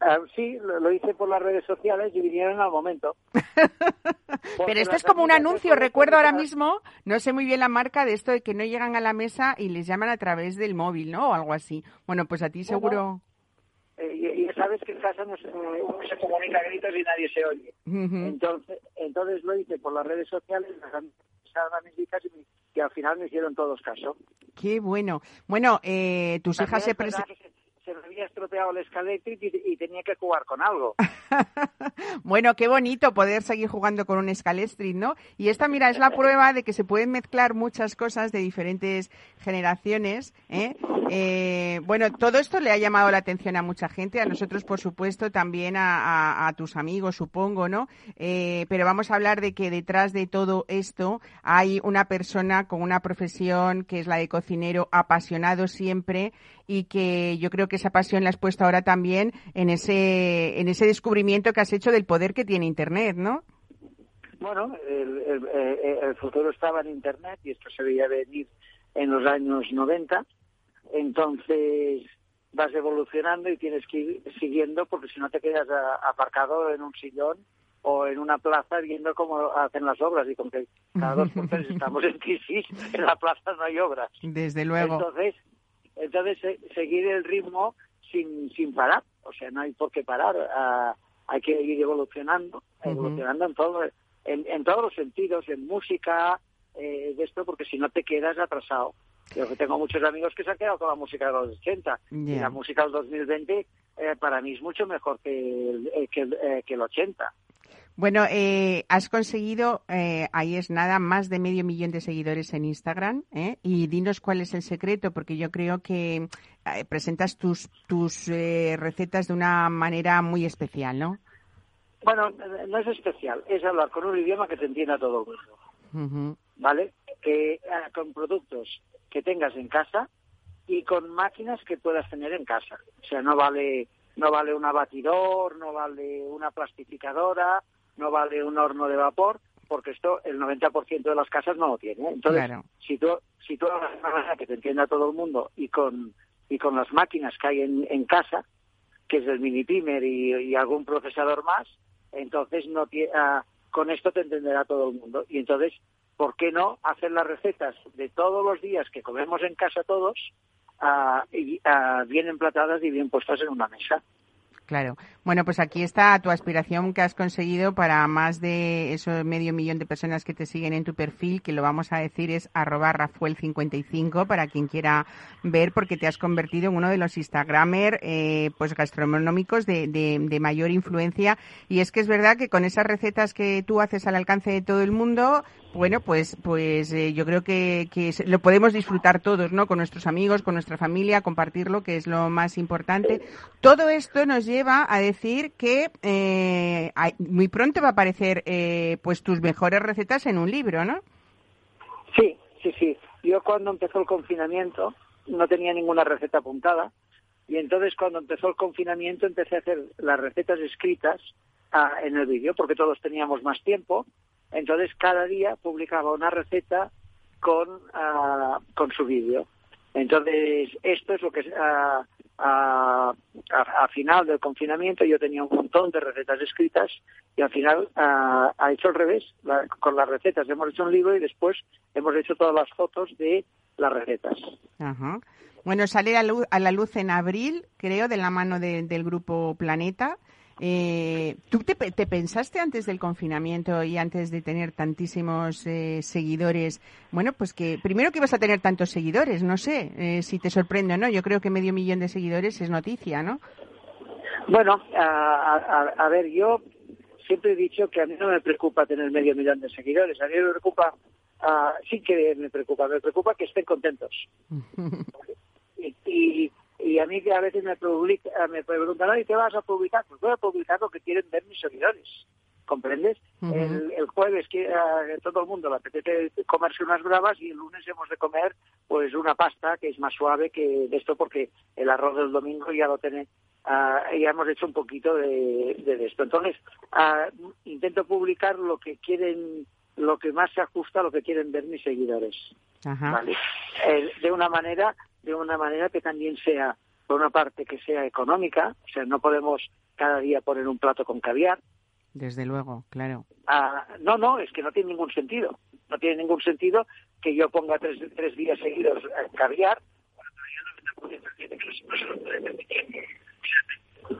Ah, sí, lo, hice por las redes sociales y vinieron al momento. Pero esto es como un anuncio, recuerdo ahora mismo, no sé muy bien la marca de esto de que no llegan a la mesa y les llaman a través del móvil, ¿no? O algo así. Bueno, pues a ti seguro... Eh, y, sabes que en casa no se, uno se comunica a gritos y nadie se oye. entonces, entonces lo hice por las redes sociales, y, al final me hicieron todos caso. Qué bueno. Bueno, eh, tus hijas se presentan se me había estropeado el Scalextric y, tenía que jugar con algo. bueno, qué bonito poder seguir jugando con un Scalextric, ¿no? Y esta, mira, es la prueba de que se pueden mezclar muchas cosas de diferentes generaciones. ¿eh? Eh, bueno, todo esto le ha llamado la atención a mucha gente, a nosotros, por supuesto, también a, tus amigos, supongo, ¿no? Eh, pero vamos a hablar de que detrás de todo esto hay una persona con una profesión que es la de cocinero, apasionado siempre y que yo creo que esa pasión la has puesto ahora también en ese, en ese descubrimiento que has hecho del poder que tiene Internet, ¿no? Bueno, el, futuro estaba en Internet y esto se veía venir en los años 90. Entonces vas evolucionando y tienes que ir siguiendo porque si no te quedas aparcado en un sillón o en una plaza viendo cómo hacen las obras y con que cada dos por tres estamos en crisis, en la plaza no hay obras. Desde luego. Entonces, entonces, seguir el ritmo sin, sin parar, o sea, no hay por qué parar, ah, hay que ir evolucionando, evolucionando en, todo, en, todos los sentidos, en música, eh, de esto, porque si no te quedas atrasado. Yo tengo muchos amigos que se han quedado con la música de los 80 y la música del 2020 eh, para mí es mucho mejor que el, que, eh, que el 80. Bueno, eh, has conseguido, eh, ahí es nada, más de medio millón de seguidores en Instagram. ¿eh? Y dinos cuál es el secreto, porque yo creo que eh, presentas tus, tus recetas de una manera muy especial, ¿no? Bueno, no es especial, es hablar con un idioma que te entienda todo el mundo. ¿Vale? Que con productos que tengas en casa y con máquinas que puedas tener en casa. O sea, no vale no vale un abatidor, no vale una plastificadora, no vale un horno de vapor, porque esto el 90% de las casas no lo tiene. Entonces, si tú si tú hagas una manera que te entienda todo el mundo y con y con las máquinas que hay en, en casa, que es el mini primer y, algún procesador más, entonces no ah, con esto te entenderá todo el mundo. Y entonces, ¿por qué no hacer las recetas de todos los días que comemos en casa todos y, ah, bien emplatadas y bien puestas en una mesa? Claro. Bueno, pues aquí está tu aspiración que has conseguido para más de eso medio millón de personas que te siguen en tu perfil, que lo vamos a decir es arroba Rafuel55 para quien quiera ver, porque te has convertido en uno de los Instagramer eh, pues gastronómicos de, de, mayor influencia. Y es que es verdad que con esas recetas que tú haces al alcance de todo el mundo, bueno, pues, pues eh, yo creo que, lo podemos disfrutar todos, ¿no? Con nuestros amigos, con nuestra familia, compartirlo, que es lo más importante. Todo esto nos lleva a decir que eh, muy pronto va a aparecer, eh, pues, tus mejores recetas en un libro, ¿no? Sí, sí, sí. Yo cuando empezó el confinamiento no tenía ninguna receta apuntada y entonces cuando empezó el confinamiento empecé a hacer las recetas escritas ah, en el vídeo porque todos teníamos más tiempo entonces cada día publicaba una receta con, ah, con su vídeo. Entonces esto es lo que a, a, final del confinamiento yo tenía un montón de recetas escritas y al final ah, ha hecho al revés. con las recetas hemos hecho un libro y después hemos hecho todas las fotos de las recetas. Bueno, sale a la luz en abril, creo, de la mano del grupo Planeta. Eh, ¿Tú te, pensaste antes del confinamiento y antes de tener tantísimos eh, seguidores? Bueno, pues que primero que ibas a tener tantos seguidores, no sé eh, si te sorprende o no. Yo creo que medio millón de seguidores es noticia, ¿no? Bueno, a, ver, yo siempre he dicho que a mí no me preocupa tener medio millón de seguidores. A mí me preocupa, sí que me preocupa, me preocupa que estén contentos. y, y a mí que a veces me, publica, me preguntan, ¿y qué vas a publicar? Pues voy a publicar lo que quieren ver mis seguidores. ¿Comprendes? el, jueves que todo el mundo le apetece comerse unas bravas y el lunes hemos de comer pues una pasta que es más suave que esto porque el arroz del domingo ya lo tenemos uh, ya hemos hecho un poquito de, esto. Entonces, uh, intento publicar lo que quieren, lo que más se ajusta a lo que quieren ver mis seguidores. ¿Vale? Eh, de una manera de una manera que también sea, por una parte, que sea económica, o sea, no podemos cada día poner un plato con caviar. Desde luego, claro. Ah, no, no, es que no tiene ningún sentido. No tiene ningún sentido que yo ponga tres, tres días seguidos caviar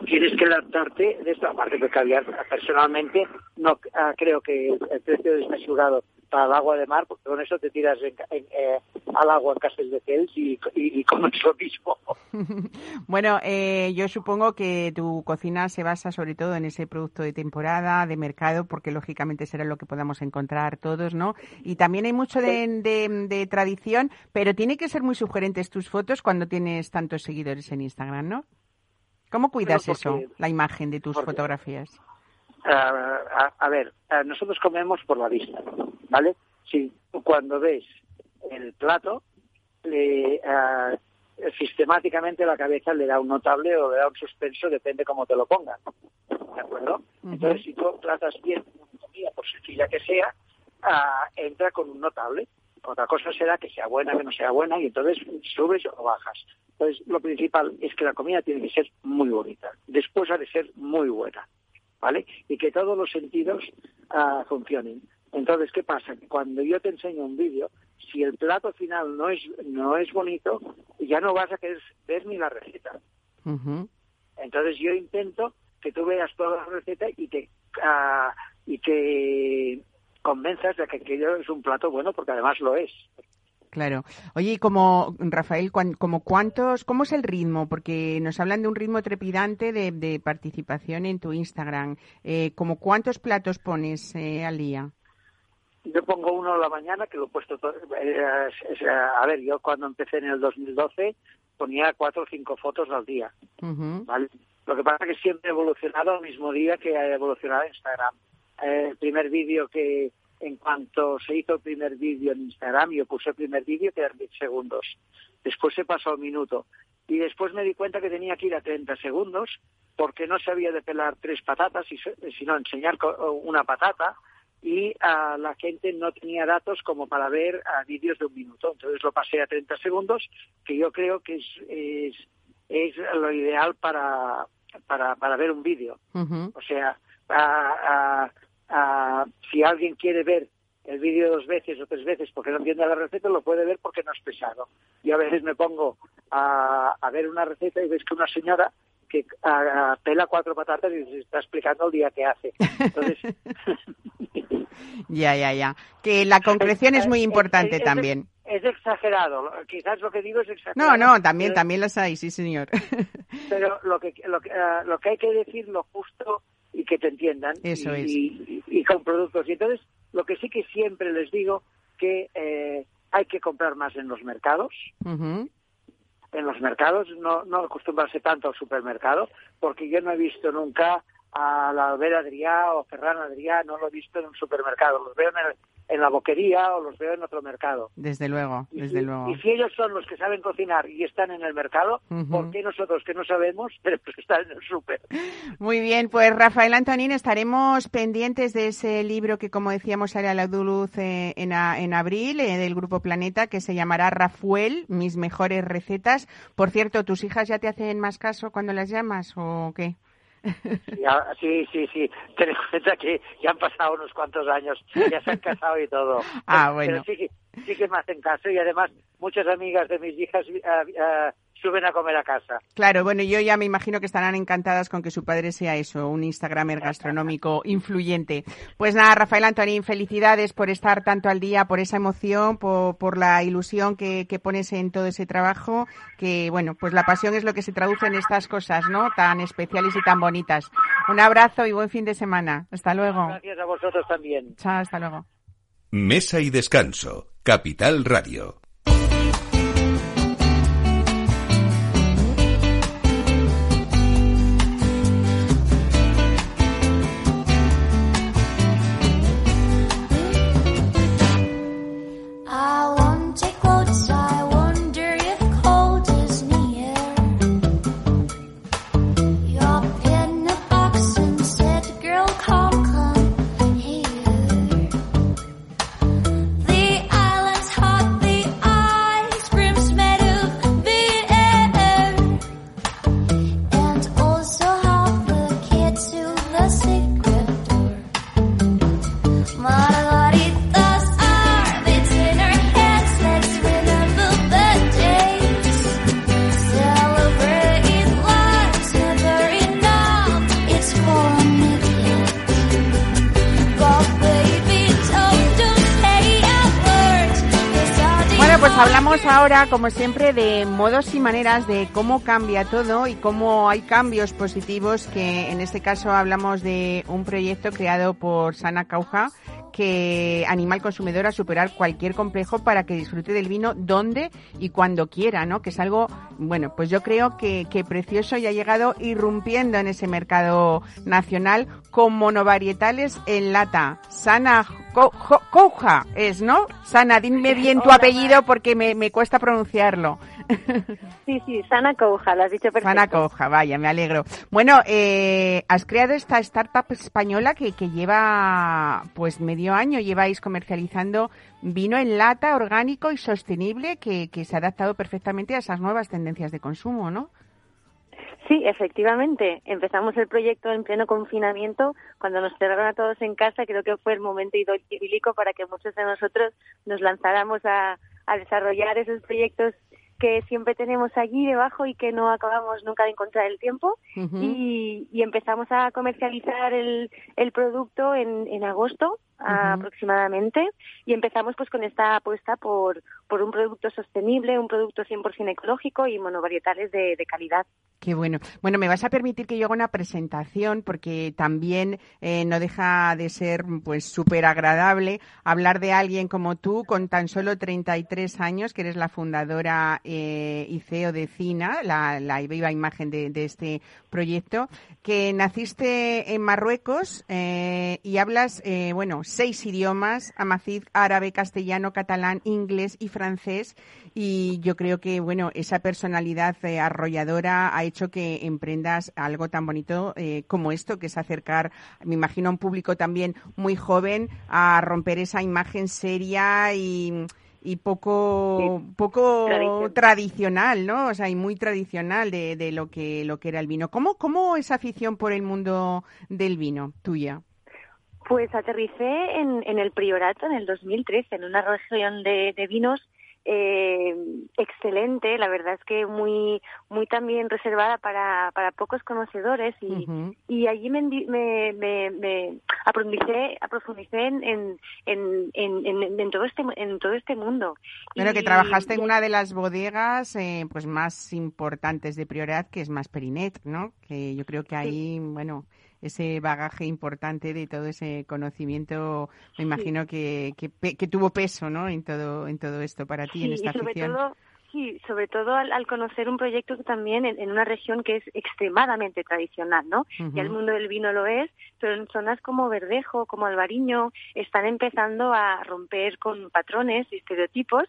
tienes que adaptarte de esta parte de caviar. Personalmente, no ah, creo que el precio desmesurado para el agua de mar, porque con eso te tiras eh, al agua en Castel de Cels y, y, comes lo mismo. bueno, eh, yo supongo que tu cocina se basa sobre todo en ese producto de temporada, de mercado, porque lógicamente será lo que podamos encontrar todos, ¿no? Y también hay mucho de, tradición, pero tiene que ser muy sugerentes tus fotos cuando tienes tantos seguidores en Instagram, ¿no? ¿Cómo cuidas eso, la imagen de tus fotografías? a, ver, nosotros comemos por la vista, ¿vale? Si cuando ves el plato, le, sistemáticamente la cabeza le da un notable o le da un suspenso, depende cómo te lo pongan, ¿de acuerdo? Entonces, si tú tratas bien una comida, por sencilla que sea, entra con un notable. Otra cosa será que sea buena, que no sea buena, y entonces subes o bajas. Entonces, lo principal es que la comida tiene que ser muy bonita. Después ha de ser muy buena. ¿vale? Y que todos los sentidos uh, funcionen. Entonces, ¿qué pasa? Cuando yo te enseño un vídeo, si el plato final no es no es bonito, ya no vas a querer ver ni la receta. Entonces, yo intento que tú veas toda la receta y te uh, y te convenzas de que aquello es un plato bueno, porque además lo es. Claro. Oye, y como, Rafael, como cuántos, ¿cómo es el ritmo? Porque nos hablan de un ritmo trepidante de, participación en tu Instagram. Eh, ¿Como cuántos platos pones eh, al día? Yo pongo uno a la mañana, que lo he puesto todo. Eh, a ver, yo cuando empecé en el 2012 ponía cuatro o cinco fotos al día. ¿vale? Lo que pasa es que siempre he evolucionado al mismo día que ha evolucionado Instagram. el primer vídeo que, en cuanto se hizo el primer vídeo en Instagram, yo puse el primer vídeo que eran 10 segundos. Después se pasó al minuto. Y después me di cuenta que tenía que ir a 30 segundos porque no sabía de pelar tres patatas, sino enseñar una patata. Y a la gente no tenía datos como para ver a vídeos de un minuto. Entonces lo pasé a 30 segundos, que yo creo que es, es, lo ideal para, para, para ver un vídeo. O sea, a, si alguien quiere ver el vídeo dos veces o tres veces porque no entiende la receta, lo puede ver porque no es pesado. Yo a veces me pongo a, ver una receta y ves que una señora que pela cuatro patatas y se está explicando el día que hace. Entonces... ya, ya, ya. Que la concreción es muy importante también. Es, exagerado. Quizás lo que digo es exagerado. No, no, también, también las hay, sí, señor. pero lo que, lo, que, ah, lo que hay que decir, lo justo y que te entiendan y, con productos. Y entonces, lo que sí que siempre les digo que eh, hay que comprar más en los mercados. En los mercados, no, no acostumbrarse tanto al supermercado, porque yo no he visto nunca a la Albera Adrià o Ferran Adrià, no lo he visto en un supermercado, los veo en el, en la boquería o los veo en otro mercado. Desde luego, desde luego. Y si ellos son los que saben cocinar y están en el mercado, ¿por qué nosotros que no sabemos, pero pues están en el súper? Muy bien, pues Rafael Antonín, estaremos pendientes de ese libro que, como decíamos, sale a la luz eh, en, en, abril eh, del Grupo Planeta, que se llamará Rafuel, mis mejores recetas. Por cierto, ¿tus hijas ya te hacen más caso cuando las llamas o qué? sí, sí, sí. Ten en cuenta que ya han pasado unos cuantos años, ya se han casado y todo. Ah, bueno. Pero sí, sí que me hacen caso y además muchas amigas de mis hijas uh, suben a comer a casa. Claro, bueno, yo ya me imagino que estarán encantadas con que su padre sea eso, un Instagramer gastronómico influyente. Pues nada, Rafael Antonín, felicidades por estar tanto al día, por esa emoción, por, la ilusión que, que, pones en todo ese trabajo, que bueno, pues la pasión es lo que se traduce en estas cosas, ¿no? Tan especiales y tan bonitas. Un abrazo y buen fin de semana. Hasta luego. Gracias a vosotros también. Chao, hasta luego. Mesa y descanso. Capital Radio. Ahora, como siempre, de modos y maneras de cómo cambia todo y cómo hay cambios positivos, que en este caso hablamos de un proyecto creado por Sana Cauja, que anima al consumidor a superar cualquier complejo para que disfrute del vino donde y cuando quiera, ¿no? Que es algo, bueno, pues yo creo que, que precioso y ha llegado irrumpiendo en ese mercado nacional con monovarietales en lata. Sana Cauja es, ¿no? Sana, dime bien tu apellido porque me, me cuesta pronunciarlo. Sí, sí, Sana Couja, lo has dicho perfecto. Sana Couja, vaya, me alegro. Bueno, eh, has creado esta startup española que, que lleva pues medio año, lleváis comercializando vino en lata orgánico y sostenible que, que se ha adaptado perfectamente a esas nuevas tendencias de consumo, ¿no? Sí, efectivamente. Empezamos el proyecto en pleno confinamiento. Cuando nos cerraron a todos en casa, creo que fue el momento idílico para que muchos de nosotros nos lanzáramos a, a desarrollar esos proyectos que siempre tenemos allí debajo y que no acabamos nunca de encontrar el tiempo y, y, empezamos a comercializar el, el producto en, en agosto aproximadamente y empezamos pues con esta apuesta por, por un producto sostenible, un producto 100% ecológico y monovarietales de, de calidad. Qué bueno. Bueno, me vas a permitir que yo haga una presentación porque también eh, no deja de ser pues súper agradable hablar de alguien como tú con tan solo 33 años, que eres la fundadora eh, y CEO de CINA, la, la viva imagen de, de, este proyecto, que naciste en Marruecos eh, y hablas, eh, seis idiomas, amazigh, árabe, castellano, catalán, inglés y francés. Y yo creo que, bueno, esa personalidad eh, arrolladora ha hecho que emprendas algo tan bonito eh, como esto, que es acercar, me imagino, a un público también muy joven a romper esa imagen seria y y poco poco tradicional, ¿no? O sea, y muy tradicional de, de, lo que lo que era el vino. ¿Cómo cómo esa afición por el mundo del vino tuya? Pues aterricé en, en el Priorato en el 2013, en una región de, de vinos eh, excelente, la verdad es que muy muy también reservada para, para pocos conocedores y, y allí me, me, me, me aprofundicé, aprofundicé en, en, en, en, todo este en todo este mundo. Pero que trabajaste en una de las bodegas eh, pues más importantes de Priorat, que es más Perinet, ¿no? Que yo creo que ahí, bueno, ese bagaje importante de todo ese conocimiento, me imagino que, que, tuvo peso, ¿no? En todo, en todo esto para ti, en esta y sobre Todo, sí, sobre todo al, conocer un proyecto también en, una región que es extremadamente tradicional, ¿no? Ya el mundo del vino lo es, pero en zonas como Verdejo, como Albariño, están empezando a romper con patrones y estereotipos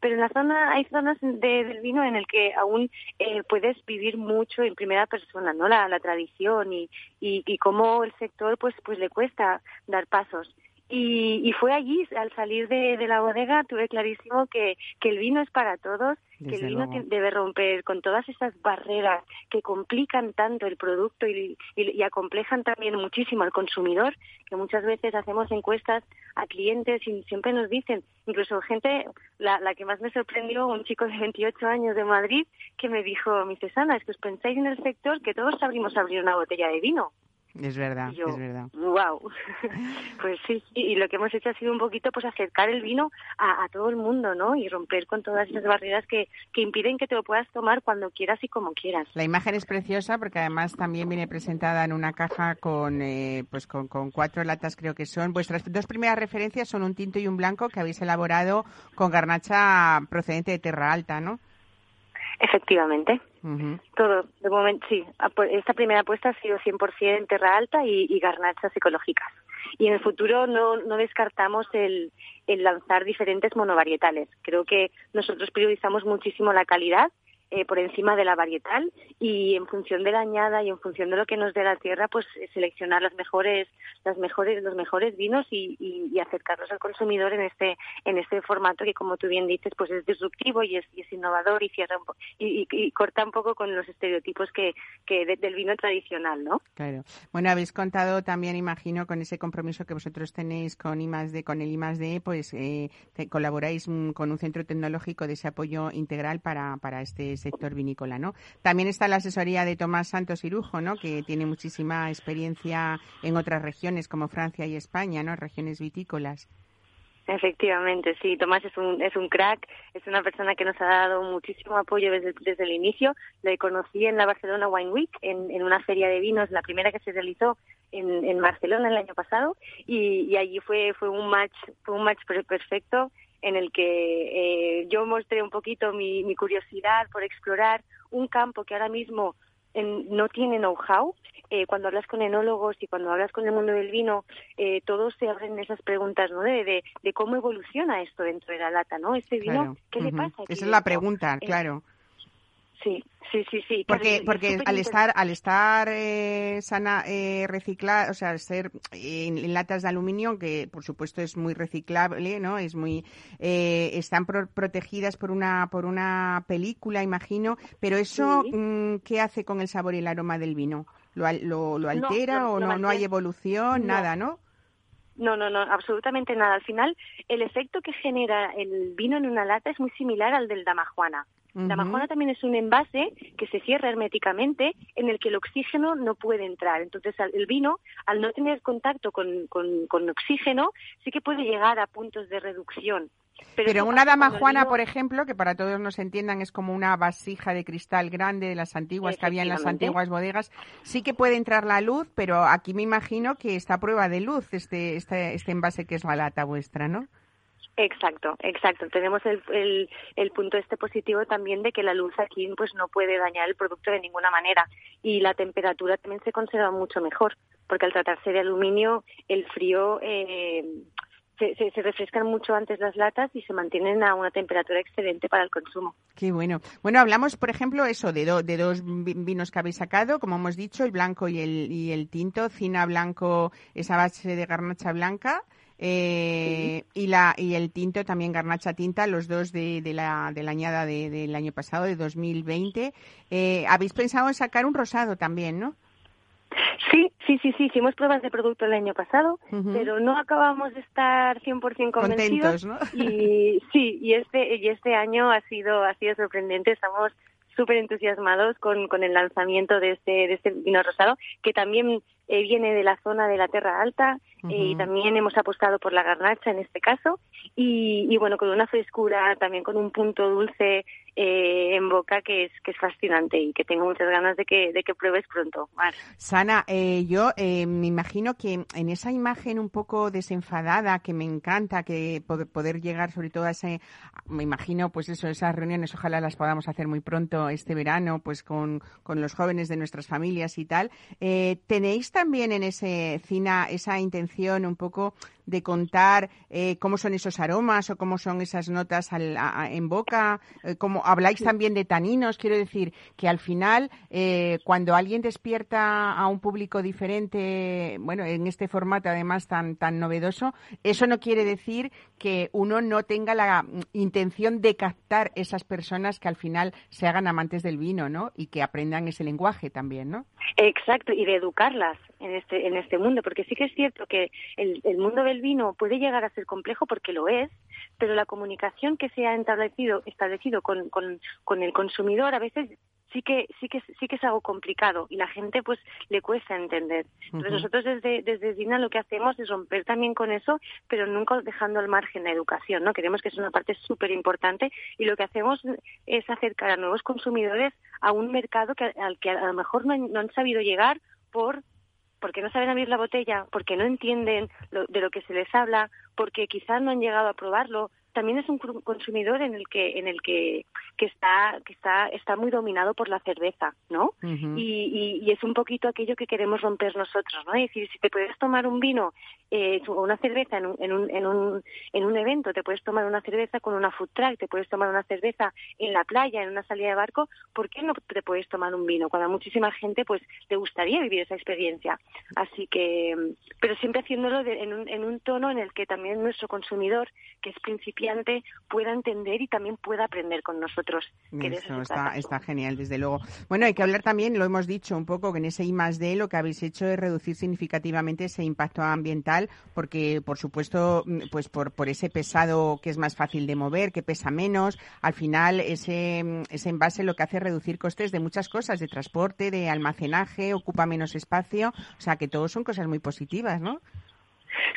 pero en la zona hay zonas del vino en el que aún eh, puedes vivir mucho en primera persona, ¿no? La, tradición y, y, y cómo el sector pues pues le cuesta dar pasos. Y, fue allí, al salir de, la bodega, tuve clarísimo que, que el vino es para todos que el vino debe romper con todas esas barreras que complican tanto el producto y, y, acomplejan también muchísimo al consumidor, que muchas veces hacemos encuestas a clientes y siempre nos dicen, incluso gente, la, la que más me sorprendió, un chico de 28 años de Madrid, que me dijo, mi Cesana, es que os pensáis en el sector que todos sabríamos abrir una botella de vino. Es verdad, es verdad. Wow. pues sí, y lo que hemos hecho ha sido un poquito pues acercar el vino a, todo el mundo, ¿no? Y romper con todas esas barreras que, que impiden que te lo puedas tomar cuando quieras y como quieras. La imagen es preciosa porque además también viene presentada en una caja con eh, pues con, con cuatro latas creo que son. Vuestras dos primeras referencias son un tinto y un blanco que habéis elaborado con garnacha procedente de Terra Alta, ¿no? Efectivamente. Todo, de momento, sí. Esta primera apuesta ha sido 100% terra alta y, garnachas ecológicas. Y en el futuro no, no descartamos el, el lanzar diferentes monovarietales. Creo que nosotros priorizamos muchísimo la calidad eh, por encima de la varietal y en función de la añada y en función de lo que nos dé la tierra, pues eh, seleccionar las mejores, las mejores, los mejores vinos y, acercarlos al consumidor en este, en este formato que, como tú bien dices, pues es disruptivo y es, innovador y cierra y, corta un poco con los estereotipos que, que del vino tradicional, ¿no? Claro. Bueno, habéis contado también, imagino, con ese compromiso que vosotros tenéis con I+D, con el I+D, pues eh, colaboráis mm, con un centro tecnológico de ese apoyo integral para, para este sector vinícola, ¿no? También está la asesoría de Tomás Santos Irujo, ¿no? Que tiene muchísima experiencia en otras regiones como Francia y España, ¿no? Regiones vitícolas. Efectivamente, sí, Tomás es un, es un crack, es una persona que nos ha dado muchísimo apoyo desde, desde el inicio. Le conocí en la Barcelona Wine Week, en, en una feria de vinos, la primera que se realizó en, en Barcelona el año pasado, y, y allí fue, fue un match, fue un match perfecto en el que eh, yo mostré un poquito mi, mi, curiosidad por explorar un campo que ahora mismo no tiene know-how. Eh, cuando hablas con enólogos y cuando hablas con el mundo del vino, eh, todos se abren esas preguntas, ¿no? De, de, cómo evoluciona esto dentro de la lata, ¿no? Este vino, ¿qué le pasa? Esa es la pregunta, claro. Sí, sí, sí, sí. Porque, porque al estar, al estar eh, sana, eh, reciclada, o sea, al ser en, latas de aluminio, que por supuesto es muy reciclable, ¿no? Es muy, eh, están protegidas por una, por una película, imagino. Pero eso, mm, ¿qué hace con el sabor y el aroma del vino? ¿Lo, lo, lo altera o no, no hay evolución? Nada, ¿no? No, no, no, absolutamente nada. Al final, el efecto que genera el vino en una lata es muy similar al del damajuana. La majona también es un envase que se cierra herméticamente en el que el oxígeno no puede entrar. Entonces, el vino, al no tener contacto con, con, oxígeno, sí que puede llegar a puntos de reducción. Pero, una dama juana, por ejemplo, que para todos nos entiendan es como una vasija de cristal grande de las antiguas que había en las antiguas bodegas, sí que puede entrar la luz, pero aquí me imagino que está a prueba de luz este, este, este envase que es la lata vuestra, ¿no? Exacto, exacto. Tenemos el, el, punto este positivo también de que la luz aquí pues no puede dañar el producto de ninguna manera y la temperatura también se conserva mucho mejor porque al tratarse de aluminio el frío eh, se, se, refrescan mucho antes las latas y se mantienen a una temperatura excelente para el consumo. Qué bueno. Bueno, hablamos, por ejemplo, eso de, de dos vinos que habéis sacado, como hemos dicho, el blanco y el, y el tinto. Cina blanco, esa base de garnacha blanca. Eh, y, la, y el tinto también Garnacha Tinta, los dos de, de la, de la añada de, del año pasado, de 2020. Eh, Habéis pensado en sacar un rosado también, ¿no? Sí, sí, sí, sí, hicimos pruebas de producto el año pasado, pero no acabamos de estar 100% convencidos. Contentos, ¿no? Y sí, y este y este año ha sido ha sido sorprendente, estamos súper entusiasmados con, con el lanzamiento de este de este vino rosado, que también eh, viene de la zona de la Tierra Alta y también hemos apostado por la garnacha en este caso. Y, y, bueno con una frescura también con un punto dulce eh, en boca que es que es fascinante y que tengo muchas ganas de que de que pruebes pronto. Sana eh, yo eh, me imagino que en esa imagen un poco desenfadada que me encanta que poder, llegar sobre todo a ese me imagino pues eso esas reuniones ojalá las podamos hacer muy pronto este verano pues con, con los jóvenes de nuestras familias y tal tenéis también en ese cine esa intención un poco de contar cómo son esos aromas o cómo son esas notas en boca, cómo, como habláis también de taninos, quiero decir que al final, eh, cuando alguien despierta a un público diferente, bueno, en este formato además tan, tan novedoso, eso no quiere decir que uno no tenga la intención de captar esas personas que al final se hagan amantes del vino, ¿no? Y que aprendan ese lenguaje también, ¿no? Exacto, y de educarlas en este, en este mundo, porque sí que es cierto que el, el mundo del vino puede llegar a ser complejo porque lo es, pero la comunicación que se ha establecido, establecido con, con, con el consumidor a veces sí que sí que sí que es algo complicado y la gente pues le cuesta entender. Entonces nosotros desde desde Dina lo que hacemos es romper también con eso, pero nunca dejando al margen la educación, ¿no? Queremos que es una parte súper importante y lo que hacemos es acercar a nuevos consumidores a un mercado que, al que a lo mejor no han, no han sabido llegar por porque no saben abrir la botella, porque no entienden de lo que se les habla, porque quizás no han llegado a probarlo, también es un consumidor en el que en el que, que está que está está muy dominado por la cerveza no y, y, es un poquito aquello que queremos romper nosotros no es decir si te puedes tomar un vino eh, o una cerveza en un, en un, en un en un evento te puedes tomar una cerveza con una food truck te puedes tomar una cerveza en la playa en una salida de barco por qué no te puedes tomar un vino cuando a muchísima gente pues le gustaría vivir esa experiencia. Así que pero siempre haciéndolo en, un, en un tono en el que también nuestro consumidor que es principal pueda entender y también pueda aprender con nosotros. eso está, está genial, desde luego. Bueno, hay que hablar también, lo hemos dicho un poco, que en ese I más D lo que habéis hecho es reducir significativamente ese impacto ambiental, porque por supuesto, mm, pues por, por ese pesado que es más fácil de mover, que pesa menos, al final ese, mm, ese envase lo que hace es reducir costes de muchas cosas, de transporte, de almacenaje, ocupa menos espacio, o sea que todo son cosas muy positivas, ¿no?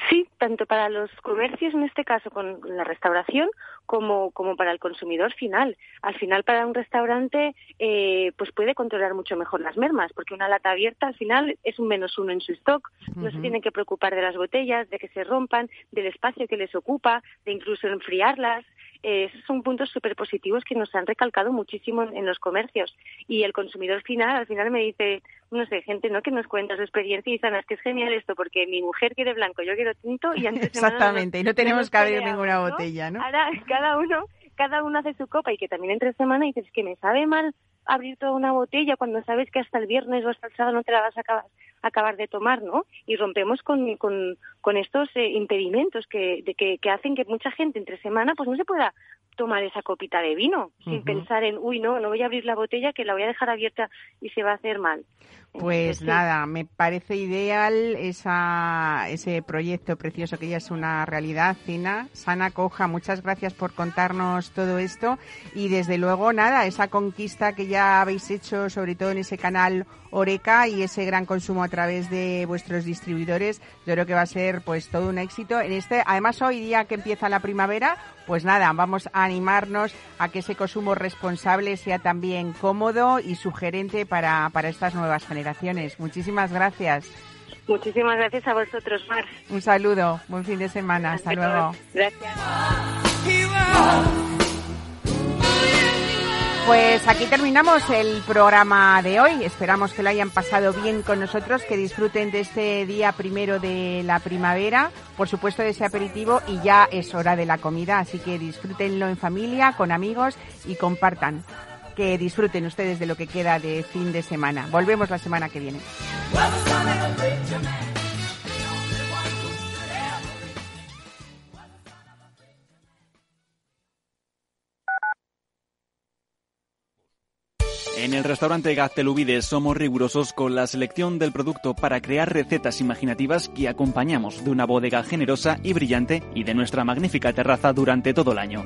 Sí, tanto para los comercios, en este caso con la restauración, como, como para el consumidor final. Al final, para un restaurante, eh, pues puede controlar mucho mejor las mermas, porque una lata abierta al final es un menos uno en su stock. No se tienen que preocupar de las botellas, de que se rompan, del espacio que les ocupa, de incluso enfriarlas. Eh, esos son puntos súper positivos que nos han recalcado muchísimo en, los comercios. Y el consumidor final, al final me dice, no sé, gente no que nos cuenta su experiencia y dicen, es que es genial esto, porque mi mujer quiere blanco, yo quiero tinto y antes Exactamente, y no tenemos que abrir ninguna botella, ¿no? Ahora cada uno, cada uno hace su copa y que también entre semana dices que me sabe mal abrir toda una botella cuando sabes que hasta el viernes o hasta el sábado no te la vas a acabar, acabar de tomar, ¿no? Y rompemos con, con, con estos eh, impedimentos que, de que, que, hacen que mucha gente entre semana pues no se pueda tomar esa copita de vino sin pensar en, uy, no, no voy a abrir la botella que la voy a dejar abierta y se va a hacer mal. Pues nada, me parece ideal esa, ese proyecto precioso que ya es una realidad, Cina. Sana Coja, muchas gracias por contarnos todo esto y desde luego nada, esa conquista que ya habéis hecho sobre todo en ese canal Oreca y ese gran consumo a través de vuestros distribuidores, yo creo que va a ser pues todo un éxito. En este, además hoy día que empieza la primavera, pues nada, vamos a animarnos a que ese consumo responsable sea también cómodo y sugerente para, para estas nuevas generaciones. Muchísimas gracias. Muchísimas gracias a vosotros, Mar. Un saludo, buen fin de semana, hasta luego. Gracias. Pues aquí terminamos el programa de hoy. Esperamos que lo hayan pasado bien con nosotros, que disfruten de este día primero de la primavera, por supuesto de ese aperitivo y ya es hora de la comida, así que disfrútenlo en familia, con amigos y compartan. Que disfruten ustedes de lo que queda de fin de semana. Volvemos la semana que viene. En el restaurante Gaztelubides somos rigurosos con la selección del producto para crear recetas imaginativas que acompañamos de una bodega generosa y brillante y de nuestra magnífica terraza durante todo el año.